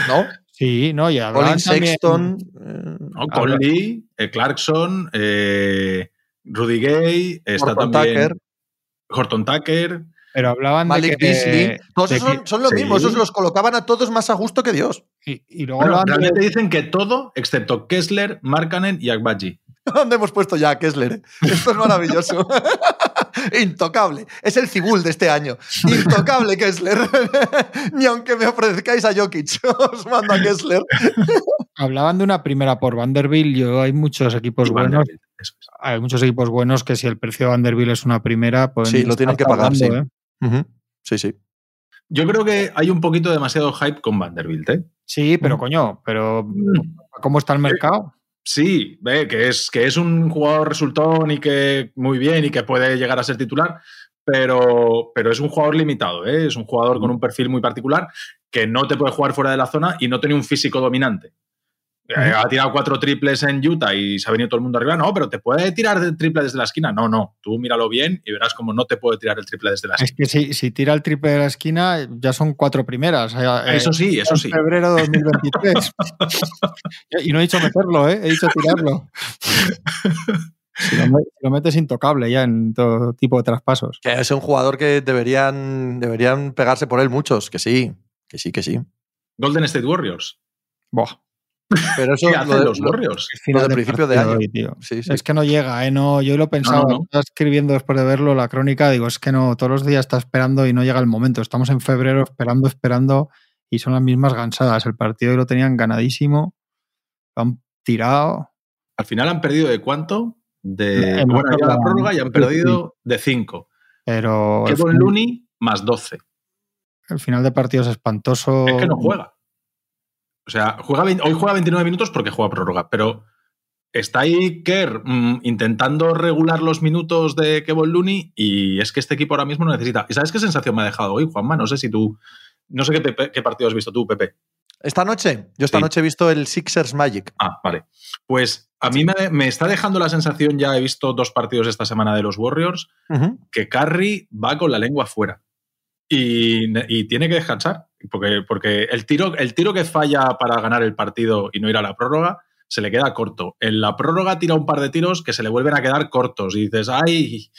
¿No? Sí, no, y Colin Sexton. eh, ¿no? Conley, eh, Clarkson, eh, Rudy Gay, está Horton también Tucker, Horton Tucker. Pero hablaban Malik de que, Beasley. Todos de son, son lo sí. mismo. Esos los colocaban a todos más a gusto que Dios. y, y luego Bueno, de- realmente dicen que todo, excepto Kessler, Markkanen y Agbaji. ¿Dónde hemos puesto ya a Kessler? eh? Esto es maravilloso. Intocable. Es el cibul de este año. Intocable Kessler. Ni aunque me ofrezcáis a Jokic, os mando a Kessler. hablaban de una primera por Vanderbilt. Yo hay muchos equipos Y buenos. Hay muchos equipos buenos que si el precio de Vanderbilt es una primera, pues Sí, lo tienen que pagar, sí. Sí, sí. Yo creo que hay un poquito demasiado hype con Vanderbilt, ¿eh? Sí, pero Mm. coño, pero ¿cómo está el mercado? Sí, ve que es, que es un jugador resultón y que muy bien y que puede llegar a ser titular, pero, pero es un jugador limitado, ¿eh? es un jugador con un perfil muy particular que no te puede jugar fuera de la zona y no tiene un físico dominante. Eh, Ha tirado cuatro triples en Utah y se ha venido todo el mundo arriba. No, pero te puede tirar el triple desde la esquina. No, no. Tú míralo bien y verás cómo no te puede tirar el triple desde la Es esquina. que si, si tira el triple de la esquina, ya son cuatro primeras. Eh, Eso sí, eso en sí. febrero de 2023. y no he dicho meterlo, ¿eh? he dicho tirarlo. Si lo, me- si lo metes intocable ya en todo tipo de traspasos. Que es un jugador que deberían, deberían pegarse por él muchos. Que sí, que sí, que sí. Golden State Warriors. Buah, Pero eso ¿Qué lo hacen de- los lo- Warriors? final de principio de año. hoy, tío. Sí, sí. Es que no llega, ¿eh? No, yo lo he pensado, no, no. estaba escribiendo después de verlo la crónica, digo, es que no, todos los días está esperando y no llega el momento. Estamos en febrero esperando, esperando y son las mismas gansadas. El partido lo tenían ganadísimo, lo han tirado. Al final han perdido de cuánto? De, En la prórroga, y han sí, perdido de 5. Pero Kevin Looney más 12. el final de partido es espantoso. Es que no juega. O sea, juega hoy juega 29 minutos porque juega prórroga, pero está ahí Kerr mm, intentando regular los minutos de Kevin Looney y es que este equipo ahora mismo no necesita. ¿Y sabes qué sensación me ha dejado hoy, Juanma? No sé si tú. No sé qué, qué partido has visto tú, Pepe. Esta noche, yo esta noche he visto el Sixers Magic. Ah, vale. Pues a mí me, está dejando la sensación, ya he visto dos partidos esta semana de los Warriors, que Curry va con la lengua fuera. Y, tiene que descansar, porque, porque el, tiro, el tiro que falla para ganar el partido y no ir a la prórroga se le queda corto. En la prórroga tira un par de tiros que se le vuelven a quedar cortos y dices, ¡ay!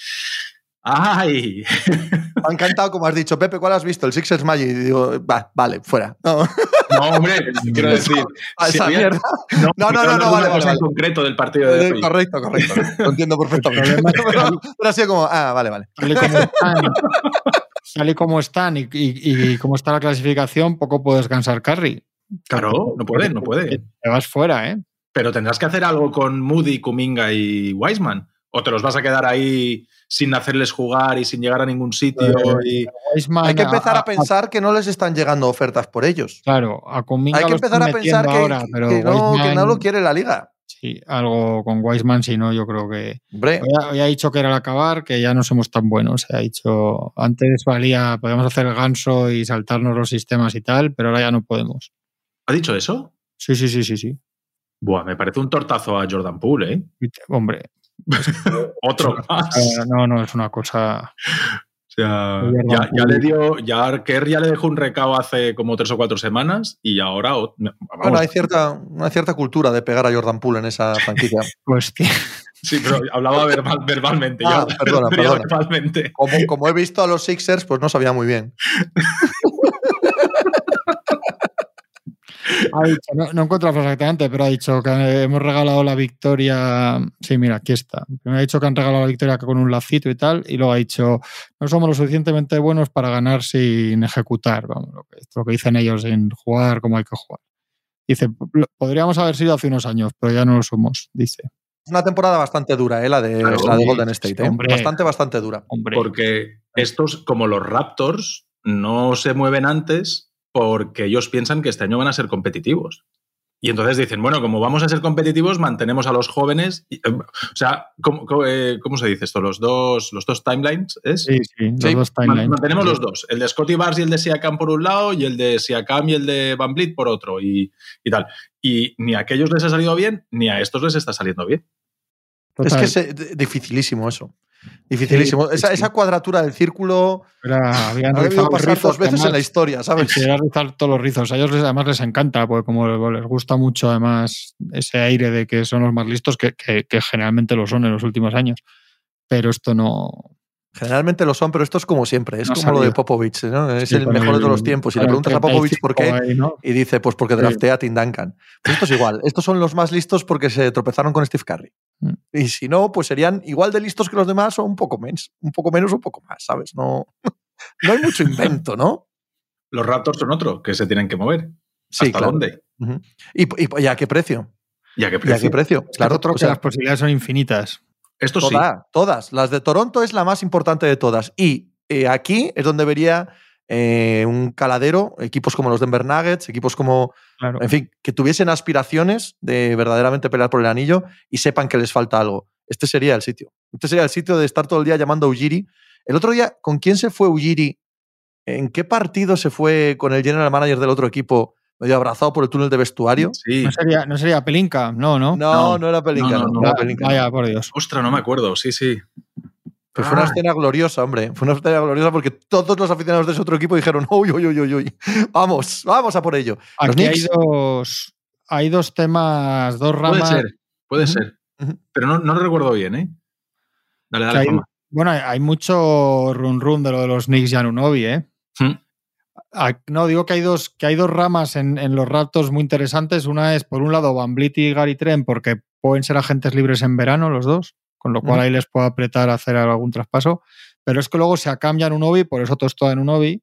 ¡Ay! Me ha encantado, como has dicho, Pepe, ¿cuál has visto? El Sixers Magic. Y digo, va, vale, fuera. No, hombre, quiero decir. esa mierda. No, no, no, no, vale, vale. en concreto del partido de hoy. Correcto, correcto. Lo entiendo perfectamente. pero, ha sido como, ah, vale, vale. Tal y como están, y, y, como está la clasificación, poco puede descansar Carry. Claro, no puede, no puede. Te vas fuera, ¿eh? Pero tendrás que hacer algo con Moody, Kuminga y Wiseman. O te los vas a quedar ahí sin hacerles jugar y sin llegar a ningún sitio. Eh, Hay que empezar a, pensar que no les están llegando ofertas por ellos. Claro, a Kuminga Hay que empezar a pensar que, no, lo quiere la liga. Sí, algo con Wiseman, si no, yo creo que. Hoy ha, dicho que era el acabar, que ya no somos tan buenos. Se ha dicho, antes valía, podíamos hacer el ganso y saltarnos los sistemas y tal, pero ahora ya no podemos. ¿Ha dicho eso? Sí, sí, sí, sí, sí. Buah, me parece un tortazo a Jordan Poole, ¿eh? Hombre. Otro más. No, no, es una cosa. Sea, ya, le dio, ya Kerr ya le dejó un recao hace como tres o cuatro semanas y ahora. Bueno, hay cierta, una cierta cultura de pegar a Jordan Poole en esa franquicia. pues Sí, pero hablaba verbalmente. Ah, perdona, perdona. Verbalmente. Como, como he visto a los Sixers, pues no sabía muy bien. Ha dicho, no, no encuentro exactamente, pero ha dicho que hemos regalado la victoria. Sí, mira, aquí está. Primero ha dicho que han regalado la victoria con un lacito y tal, y luego ha dicho, no somos lo suficientemente buenos para ganar sin ejecutar. Vamos, lo que, lo que dicen ellos, en jugar como hay que jugar. Dice, podríamos haber sido hace unos años, pero ya no lo somos, dice. Una temporada bastante dura, ¿eh? la, de, Golden State. ¿eh? bastante, bastante dura. Porque estos, como los Raptors, no se mueven antes porque ellos piensan que este año van a ser competitivos. Y entonces dicen, bueno, como vamos a ser competitivos, mantenemos a los jóvenes. Eh, o sea, eh, ¿cómo, se dice esto? Los dos, los dos timelines, ¿es? Sí, sí, los dos timelines. Mantenemos los dos. El de Scotty Bars y el de Siakam por un lado, y el de Siakam y el de Van Vliet por otro, y, tal. Y ni a aquellos les ha salido bien, ni a estos les está saliendo bien. Es que es dificilísimo eso. Dificilísimo. esa, cuadratura del círculo. Era, habían pasar dos veces en la historia, ¿sabes? Quería rizar todos los rizos. A ellos además les encanta, porque como les gusta mucho además ese aire de que son los más listos, que, generalmente lo son en los últimos años. Pero esto no. Generalmente lo son, pero esto es como siempre. Es como lo de Popovich, ¿no? Es el mejor de todos los tiempos. Y le preguntas a Popovich por qué, y dice, pues porque draftea a Tim Duncan. Pues esto es igual. Estos son los más listos porque se tropezaron con Steve Curry. Mm. Y si no, pues serían igual de listos que los demás o un poco menos, un poco menos o un poco más, ¿sabes? No, no hay mucho invento, ¿no? Los Raptors son otro, que se tienen que mover. Sí, ¿Hasta dónde? ¿Y, a qué precio? ¿Y a qué precio? precio? Claro, otro que las posibilidades son infinitas. Esto sí. Todas. Las de Toronto es la más importante de todas. Y eh, aquí es donde vería eh, un caladero, equipos como los Denver Nuggets, equipos como, en fin, que tuviesen aspiraciones de verdaderamente pelear por el anillo y sepan que les falta algo. Este sería el sitio. Este sería el sitio de estar todo el día llamando a Ujiri. El otro día, ¿con quién se fue Ujiri? ¿En qué partido se fue con el general manager del otro equipo? medio abrazado por el túnel de vestuario. No, sería, no sería Pelinka, no, ¿no? No, no, era Pelinka. No, era Pelinka. Vaya, por Dios. Ostras, no me acuerdo, sí, sí. Pues fue una ah. escena gloriosa, hombre. Fue una escena gloriosa porque todos los aficionados de ese otro equipo dijeron, uy, uy, uy, uy, uy. Vamos, vamos a por ello. Aquí hay dos, hay dos temas, dos ramas. Puede ser, puede ser. Pero no, no, lo recuerdo bien, ¿eh? Dale, dale, Bueno, hay mucho run run de lo de los Knicks y Anunobi, ¿eh? No, digo que hay dos, que hay dos ramas en, en, los ratos muy interesantes. Una es, por un lado, Van Vliet y Gary Trent, porque pueden ser agentes libres en verano los dos con lo cual ahí les puedo apretar a hacer algún traspaso. Pero es que luego se cambian un OBI, por eso todo en un OBI,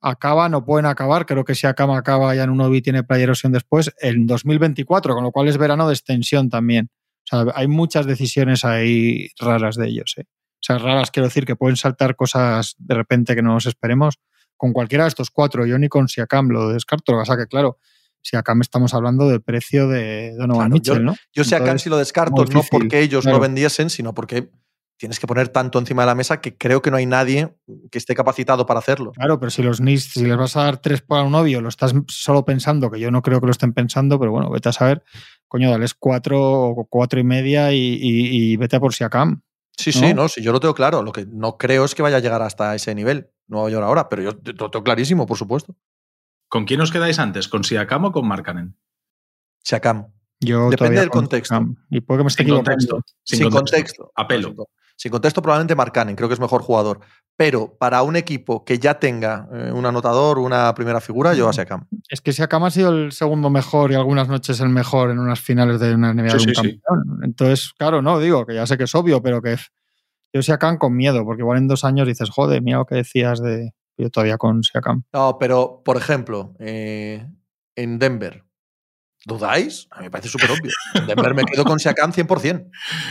acaba, no pueden acabar, creo que si acaba, acaba ya en un OBI tiene playa erosión después, en 2024, con lo cual es verano de extensión también. O sea, hay muchas decisiones ahí raras de ellos. ¿eh? O sea, raras quiero decir que pueden saltar cosas de repente que no nos esperemos. Con cualquiera de estos cuatro, yo ni con Siakam lo descarto, lo que pasa que claro, si acá me estamos hablando de precio de Donovan Claro, Mitchell, yo, ¿no? yo si acá sí lo descarto, no porque ellos no claro. vendiesen, sino porque tienes que poner tanto encima de la mesa que creo que no hay nadie que esté capacitado para hacerlo. Claro, pero si los Knicks, si les vas a dar tres para un novio, lo estás solo pensando, que yo no creo que lo estén pensando, pero bueno, vete a saber, coño, dales cuatro o cuatro y media y, y- y vete a por Siakam. Sí, ¿no? sí, no, sí, yo lo tengo claro. Lo que no creo es que vaya a llegar hasta ese nivel. Nueva York ahora, pero yo lo tengo clarísimo, por supuesto. ¿Con quién os quedáis antes? ¿Con Siakam o con Markkanen? Siakam. Yo Depende del con contexto. Y puede que me esté Sin contexto. Sin, contexto. A pelo. Sin, contexto, probablemente Marcanen, creo que es mejor jugador. Pero para un equipo que ya tenga eh, un anotador, una primera figura, yo a Siakam. Es que Siakam ha sido el segundo mejor y algunas noches el mejor en unas finales de una NBA Sí, de un sí, sí. campeón. Entonces, claro, no, digo que ya sé que es obvio, pero que yo Siakam con miedo, porque igual en dos años dices, joder, mira lo que decías de yo todavía con Siakam. No, pero, por ejemplo, eh, en Denver, ¿dudáis? A mí me parece súper obvio. En Denver me quedo con Siakam 100%,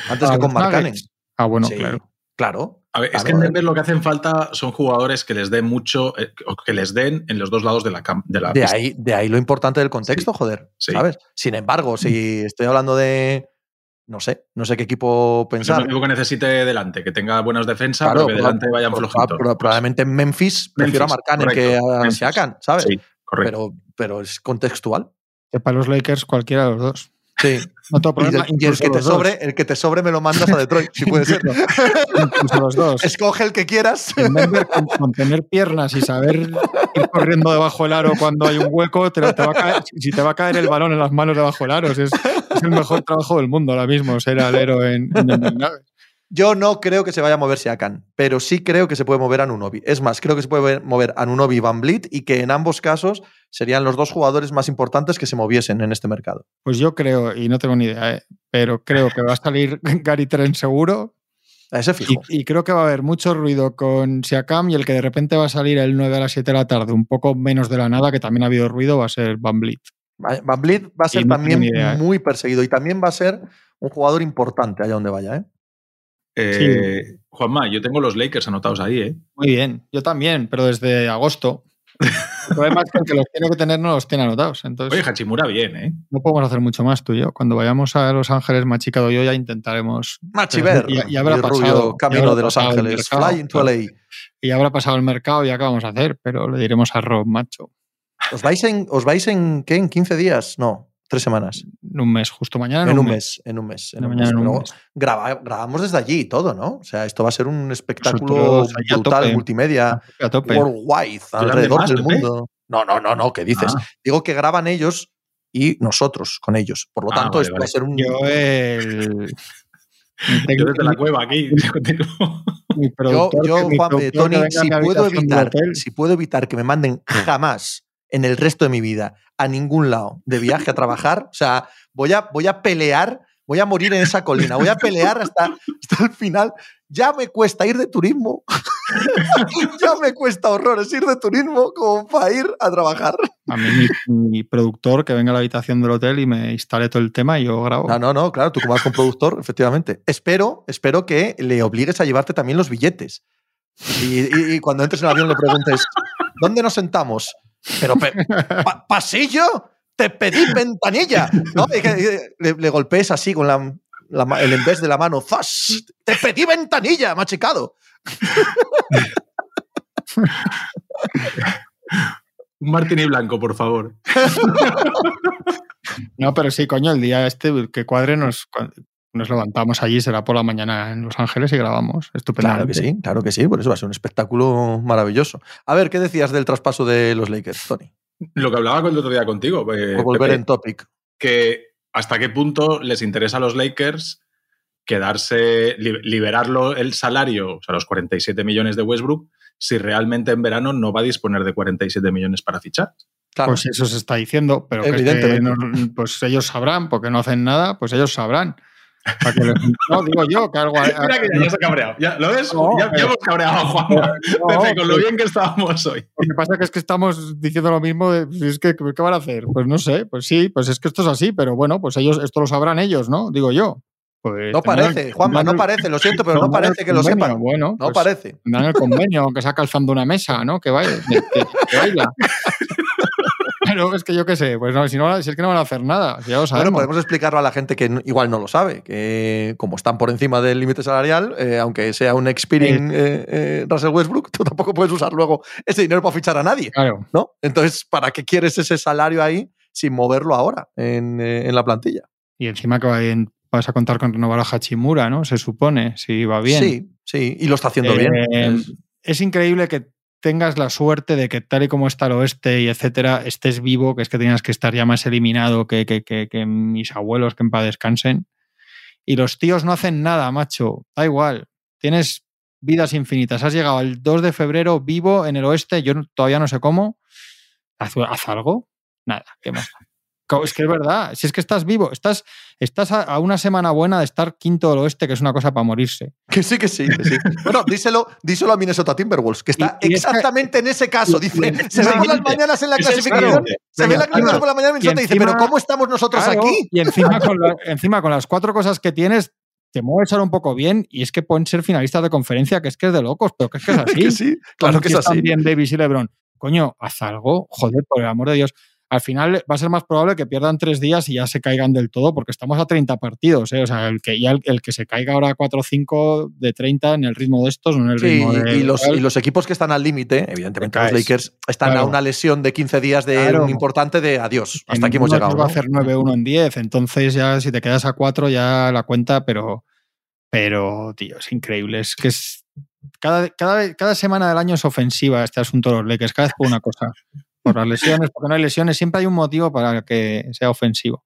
antes Ah, que con. Nuggets. Ah, bueno, Sí, claro. Claro. A ver, es que en. Denver lo que hacen falta son jugadores que les den mucho, eh, o que les den en los dos lados de la, cam- de la De pista. ahí, de ahí lo importante del contexto, joder. sí. ¿Sabes? Sin embargo, si estoy hablando de. No sé, no sé qué equipo pensar. un equipo que necesite delante, que tenga buenas defensas, Claro, pero que delante vayan pro- flojitos. pro- probablemente en Memphis prefiero a Memphis, Marcanen que a Memphis. Siakam, ¿sabes? Sí, correcto. pero, pero es contextual. Que para los Lakers cualquiera de los dos. Sí. No Y, el que te dos. sobre, el que te sobre me lo mandas a Detroit, si puede ser. Incluso los dos. Escoge el que quieras. En con, con tener piernas y saber ir corriendo debajo del aro cuando hay un hueco, te, te va a caer, si te va a caer el balón en las manos debajo del aro. Es, es el mejor trabajo del mundo ahora mismo, ser alero en, en Nuggets. Yo no creo que se vaya a mover Siakam, pero sí creo que se puede mover Anunobi. Es más, creo que se puede mover Anunobi y Van y que en ambos casos serían los dos jugadores más importantes que se moviesen en este mercado. Pues yo creo, y no tengo ni idea, ¿eh? pero creo que va a salir Gary Trent seguro A ese y, fijo. y creo que va a haber mucho ruido con Siakam y el que de repente va a salir el 9 a las 7 de la tarde, un poco menos de la nada, que también ha habido ruido, va a ser Van. Va- Van va a ser también idea, ¿eh? muy perseguido y también va a ser un jugador importante allá donde vaya. ¿eh? Eh, Juanma, yo tengo los Lakers anotados ahí, ¿eh? Muy bien, yo también, pero desde agosto. El problema es que el que los tiene que tener no los tiene anotados. Entonces, Oye, Hachimura bien, ¿eh? no podemos hacer mucho más tú y yo. Cuando vayamos a Los Ángeles, Machicado y yo, ya intentaremos. Machiver Y- y habrá y pasado- rubio y camino habrá de Los Ángeles. mercado, Fly into. LA. Y habrá pasado el mercado, ya qué vamos a hacer, pero le diremos a Rob, macho. ¿Os vais en, os vais en qué? ¿En 15 días? No, tres semanas. En un mes, justo mañana. En un mes, en un mes. en un mañana mes. en un Pero mes. graba- grabamos desde allí y todo, ¿no? O sea, esto va a ser un espectáculo Nosotros brutal, tope. multimedia, A tope. worldwide, alrededor más, del mundo. No, no, no, no, ¿qué dices? Ah. Digo que graban ellos y nosotros con ellos. Por lo Ah, tanto, vale, esto va a ser un. Yo, el. Yo desde la cueva aquí. Yo, productor, yo, Juan, Tony, si puedo, evitar, si puedo evitar que me manden jamás en el resto de mi vida a ningún lado de viaje a trabajar, o sea, voy a, voy a pelear, voy a morir en esa colina, voy a pelear hasta, hasta el final. Ya me cuesta ir de turismo, ya me cuesta horrores ir de turismo como para ir a trabajar. A mí, mi, mi productor que venga a la habitación del hotel y me instale todo el tema y yo grabo. No, no, no, claro, tú como vas con productor, efectivamente. Espero, espero que le obligues a llevarte también los billetes. Y, y- y cuando entres en el avión le preguntes, ¿dónde nos sentamos? Pero, pe- pa- ¿pasillo? Te pedí ventanilla. ¿No? Y que- y le, le golpees así con la, la ma- el envés de la mano. ¡Zas! Te pedí ventanilla, machicado. Un martini blanco, por favor. No, pero sí, coño, el día este que cuadre nos, nos levantamos allí, será por la mañana en Los Ángeles y grabamos. Claro Estupendamente. que sí, claro que sí. Por eso va a ser un espectáculo maravilloso. A ver, ¿qué decías del traspaso de los Lakers, Tony? Lo que hablaba el otro día contigo. eh, volver Pepe, en topic. que hasta qué punto les interesa a los Lakers quedarse, li- liberarlo el salario, o sea, los 47 millones de Westbrook, si realmente en verano no va a disponer de 47 millones para fichar. Claro. Pues eso se está diciendo, pero que es que Evidentemente. no- pues ellos sabrán, porque no hacen nada, pues ellos sabrán. Para que les- no, digo yo, que algo. Mira que ya, ya se ha cabreado. Ya, ¿Lo ves? No, ya, ya pero- hemos cabreado a Juan. No, Pepe, con lo pues- bien que estábamos hoy. Lo que pasa que es que estamos diciendo lo mismo. De, pues es que, ¿Qué van a hacer? Pues no sé, pues sí, pues es que esto es así, pero bueno, pues ellos, esto lo sabrán ellos, ¿no? Digo yo. Pues No parece, Juanma, no el- parece, lo siento, pero no el parece que lo sepan. Bueno, No pues parece. tendrán el convenio, aunque sea calzando una mesa, ¿no? Que vaya, que, que- que baila. Claro, es que yo qué sé, pues no, si, no, si es que no van a hacer nada, si ya lo Bueno, sabemos. podemos explicarlo a la gente que igual no lo sabe, que como están por encima del límite salarial, eh, aunque sea un expiring eh, eh, Russell Westbrook, tú tampoco puedes usar luego ese dinero para fichar a nadie, Claro. ¿no? Entonces, ¿para qué quieres ese salario ahí sin moverlo ahora en, eh, en la plantilla? Y encima que va bien- vas a contar con renovar a Hachimura, ¿no? Se supone, si va bien. Sí, sí, y lo está haciendo Eh, bien. Es- es increíble que tengas la suerte de que tal y como está el oeste y etcétera, estés vivo, que es que tenías que estar ya más eliminado que, que- que- mis abuelos que en paz descansen. Y los tíos no hacen nada, macho. Da igual. Tienes vidas infinitas. Has llegado el 2 de febrero vivo en el oeste, yo todavía no sé cómo. ¿Haz, haz algo? Nada, ¿qué más? Es que es verdad, si es que estás vivo, estás, estás a, una semana buena de estar quinto del oeste, que es una cosa para morirse. Que sí, que sí, que sí. Bueno, díselo, díselo a Minnesota Timberwolves, que está Y- y es que- exactamente en ese caso. Dice, y- se ve por las mañanas en la clasificación. Se ve en la clasificación por la mañana Minnesota y dice, pero ¿cómo estamos nosotros Claro, aquí? Y encima con, la- encima con las cuatro cosas que tienes, te mueves ahora un poco bien y es que pueden ser finalistas de conferencia, que es que es de locos, pero que es que es así. Que sí, claro que es así. bien Davis y LeBron. Coño, haz algo, joder, por el amor de Dios. Al final va a ser más probable que pierdan tres días y ya se caigan del todo, porque estamos a 30 partidos. ¿eh? O sea, el que, ya el, el que se caiga ahora 4 o 5 de 30 en el ritmo de estos, no en el Sí, ritmo de. y, los, y los equipos que están al límite, evidentemente Te los. Lakers están Claro. a una lesión de 15 días de Claro. un importante de adiós. en Hasta aquí hemos llegado. nos va a ¿no? hacer 9-1 en 10. Entonces, ya si te quedas a 4, ya la cuenta, pero. Pero, tío, es increíble. Es que es. Cada, cada, cada semana del año es ofensiva este asunto de los Lakers, cada vez por una cosa. Por las lesiones, porque no hay lesiones, siempre hay un motivo para que sea ofensivo.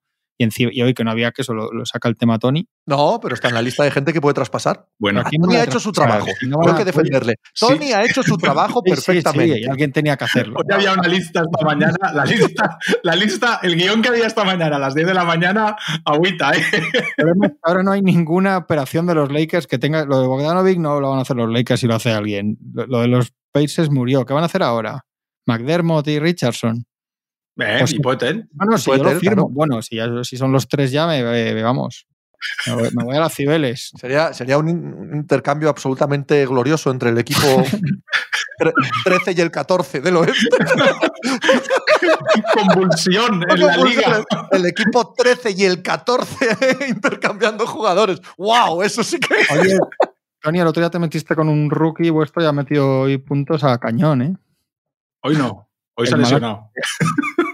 Y, hoy que no había que eso, lo, lo saca el tema Tony. No, pero está en la lista de gente que puede traspasar. Bueno, no Tony ha hecho su trabajo. no hay que defenderle. Sí. Tony ha hecho su trabajo Sí, sí, sí, perfectamente. y alguien tenía que hacerlo. Hoy había una lista esta mañana, la lista, la lista, el guion que había esta mañana a las 10 de la mañana, agüita, ¿eh? Ahora no hay ninguna operación de los Lakers que tenga. Lo de Bogdanovic no lo van a hacer los Lakers si lo hace alguien. Lo, lo de los Pacers murió. ¿Qué van a hacer ahora? McDermott y Richardson. Eh, Pues y sí. Poetel. No, no, si Puede yo lo ser, firmo. claro. Bueno, si, ya- si son los tres ya, me, me- vamos. Me voy, me voy a las Cibeles. Sería, sería un, in- un intercambio absolutamente glorioso entre el equipo tre- 13 y el 14 del oeste. Convulsión en la liga. El equipo 13 y el 14 intercambiando jugadores. ¡Wow! Eso sí que. Oye, Tony, el otro día te metiste con un rookie vuestro y ha metido hoy puntos a cañón, ¿eh? Hoy no, hoy se ha lesionado.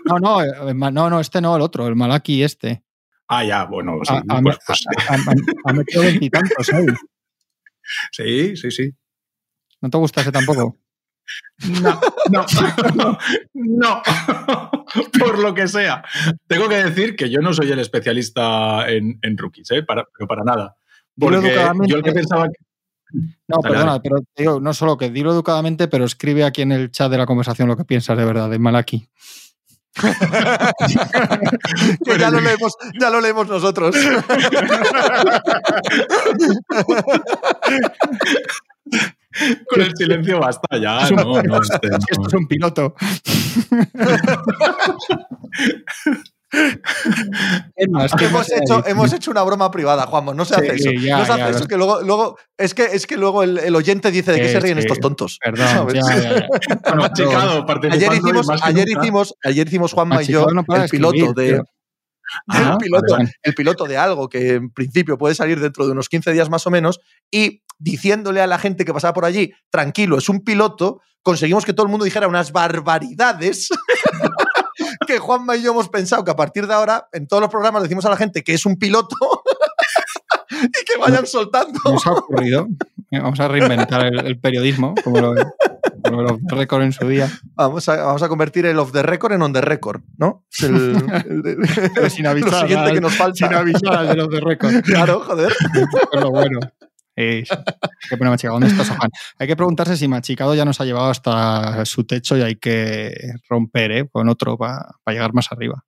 No, no, no, no, este no, el otro, el Malaki este. Ah, ya, bueno, sí, Ha, pues, pues, ha- metido veintitantos hoy. sí, sí, sí. ¿No te gusta ese tampoco? No, no, no, no, por lo que sea. Tengo que decir que yo no soy el especialista en, en rookies, ¿eh? para, pero para nada. Porque yo el que pensaba que... No, Dale, perdona, dale. pero te digo, no solo que dilo educadamente, pero escribe aquí en el chat de la conversación lo que piensas de verdad de Malaki. que ya lo leemos, ya lo leemos nosotros. Con el silencio basta ya. Es un- No, no, este, no. Esto es un piloto. Es más, ¿qué hemos, hecho, hemos hecho una broma privada, Juanmo. No se Sí, hace eso. ya, no se hace ya, eso. lo- Que luego, luego, es, que, es que luego el, el oyente dice de qué se ríen sí. estos tontos. Perdón, ¿sabes? ya, ya, ya. Bueno, Machicado, participando Ayer hicimos, ayer nunca. hicimos, ayer hicimos Juanma y yo no el piloto escribir, de, tío. el, piloto, vale, vale. el piloto de algo que en principio puede salir dentro de unos 15 días más o menos y diciéndole a la gente que pasaba por allí, tranquilo, es un piloto, conseguimos que todo el mundo dijera unas barbaridades que Juanma y yo hemos pensado que a partir de ahora en todos los programas decimos a la gente que es un piloto y que vayan soltando. Nos ha ocurrido. Eh, Vamos a reinventar el, el periodismo, como lo, como lo récord en su día. Vamos a, vamos a convertir el off the record en on the record, ¿no? El, el Pero sin avisar. lo siguiente que nos falta. Sin avisar al los de récord. Claro, joder. Es lo bueno. Es, hay que poner machicado. ¿Dónde está Sohan? Hay que preguntarse si Machicado ya nos ha llevado hasta su techo y hay que romper ¿eh? con otro para llegar más arriba.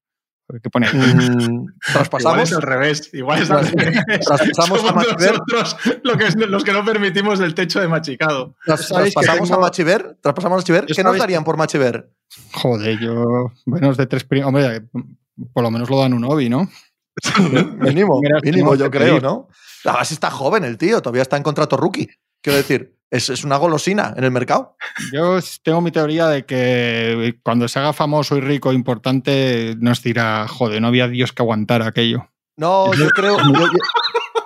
Hay que poner. Mm, Igual traspasamos, es al revés. Igual es al Tras- revés. traspasamos a Somos Machiver. nosotros lo que, los que no permitimos el techo de machicado. tras- ¿Sabéis que traspasamos a Machiver. Traspasamos a Machiver. ¿Qué nos darían por Machiver? Joder, yo. Menos de tres Hombre, por lo menos lo dan un hobby, ¿no? Mínimo, mínimo, yo creo. ¿no? Además está joven el tío, todavía está en contrato rookie. Quiero decir, Es, es una golosina en el mercado. Yo tengo mi teoría de que cuando se haga famoso y rico, importante, nos dirá, joder, no había Dios que aguantara aquello. No, yo creo.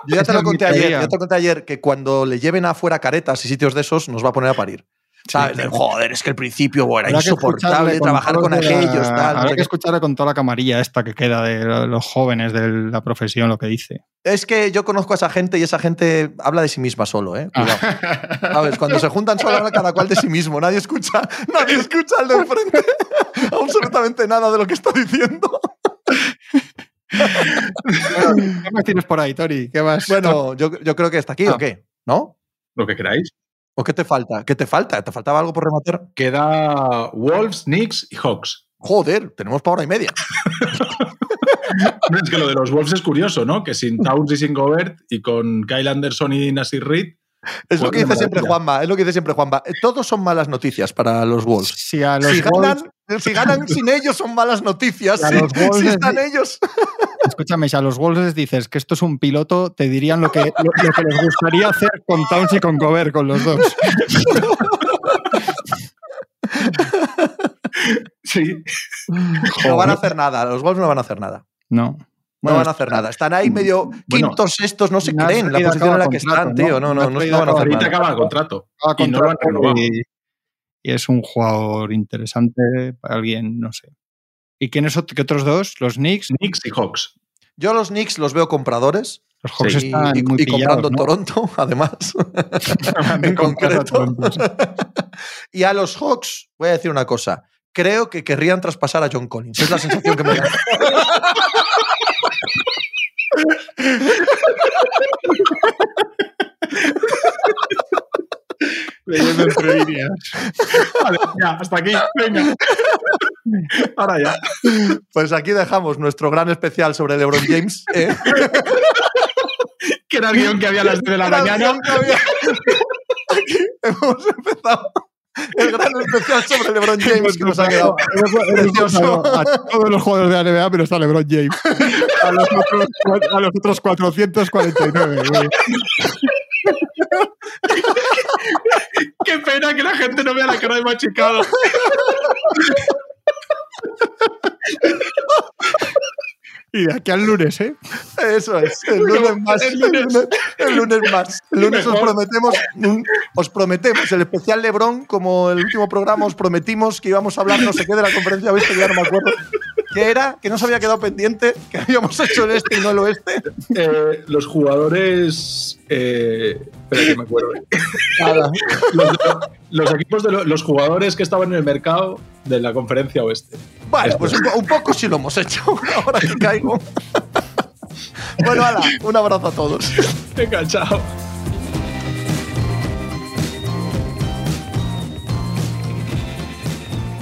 Yo, ya te lo conté ayer. Ya te lo conté ayer que cuando le lleven afuera caretas y sitios de esos, nos va a poner a parir. ¿Sabes? De, Joder, es que al principio bueno, era que insoportable trabajar con de la- aquellos. Tal, Habrá que qué. escucharle con toda la camarilla esta que queda de los jóvenes de la profesión, lo que dice. Es que yo conozco a esa gente y esa gente habla de sí misma solo, ¿eh? Cuidado. Ah. ¿Sabes? Cuando se juntan solo habla cada cual de sí mismo. Nadie escucha, nadie escucha al de enfrente absolutamente nada de lo que está diciendo. ¿Qué más tienes por ahí, Tori? ¿Qué más? Bueno, yo, yo creo que está aquí, Ah. ¿o qué? ¿No? Lo que queráis. ¿O qué te falta? ¿Qué te falta? ¿Te faltaba algo por rematar? Queda Wolves, Knicks y Hawks. Joder, tenemos para hora y media. Es que lo de los Wolves es curioso, ¿no? Que sin Towns y sin Gobert y con Kyle Anderson y Nasir Reed. Es lo Pues que dice siempre. Juanma, es lo que dice siempre Juanma. Todos son malas noticias para los Wolves. Si a los Si Wolves- ganan, si ganan sin ellos son malas noticias. Si, los Wolves si les están ellos. Escúchame, si a los Wolves les dices que esto es un piloto, te dirían lo que, lo, lo que les gustaría hacer con Towns y con Gobert, con los dos. Sí. No van a hacer nada. Los Wolves no van a hacer nada. No. No Bueno, van a hacer nada. Están ahí medio Bueno, quintos, sextos, no se creen la posición en la que contrato, están, tío. ¿no? No, no, no, van a hacer nada. acaba el contrato. acaba Y no lo han contrato renovado. y, y es un jugador interesante para alguien, no sé. ¿Y quiénes qué otros dos? Los Knicks. Knicks y Hawks. Yo a los Knicks los veo compradores. Los Hawks Sí, están y- muy y comprando pillados, en ¿no? Toronto, además. En concreto. Y a los Hawks, voy a decir una cosa. Creo que querrían traspasar a John Collins. Es la sensación que me da. Leyendo entre líneas. Vale, ya, hasta aquí. Venga. Ahora ya. Pues aquí dejamos nuestro gran especial sobre LeBron James. ¿eh? Que era el guion que había a las 10 de la mañana. Aquí hemos empezado el gran especial sobre LeBron James que nos ha quedado precioso. A todos los jugadores de la NBA, pero está LeBron James. A los otros, a los otros 449. güey. Qué pena que la gente no vea la cara de machicado. Y de aquí al lunes, ¿eh? Eso es. El lunes más. El lunes. el lunes más. El lunes os prometemos, un- os prometemos el especial LeBron, como el último programa os prometimos que íbamos a hablar no sé qué de la conferencia oeste, que ya no me acuerdo. ¿Qué era? Que no se había quedado pendiente, que habíamos hecho el este y no el oeste. Eh, los jugadores. Eh, espera que me acuerdo. Nada. Los, los equipos de lo- los jugadores que estaban en el mercado de la conferencia oeste. Vale, pues un poco sí lo hemos hecho, ahora que caigo. Bueno, ala, un abrazo a todos. Venga, chao.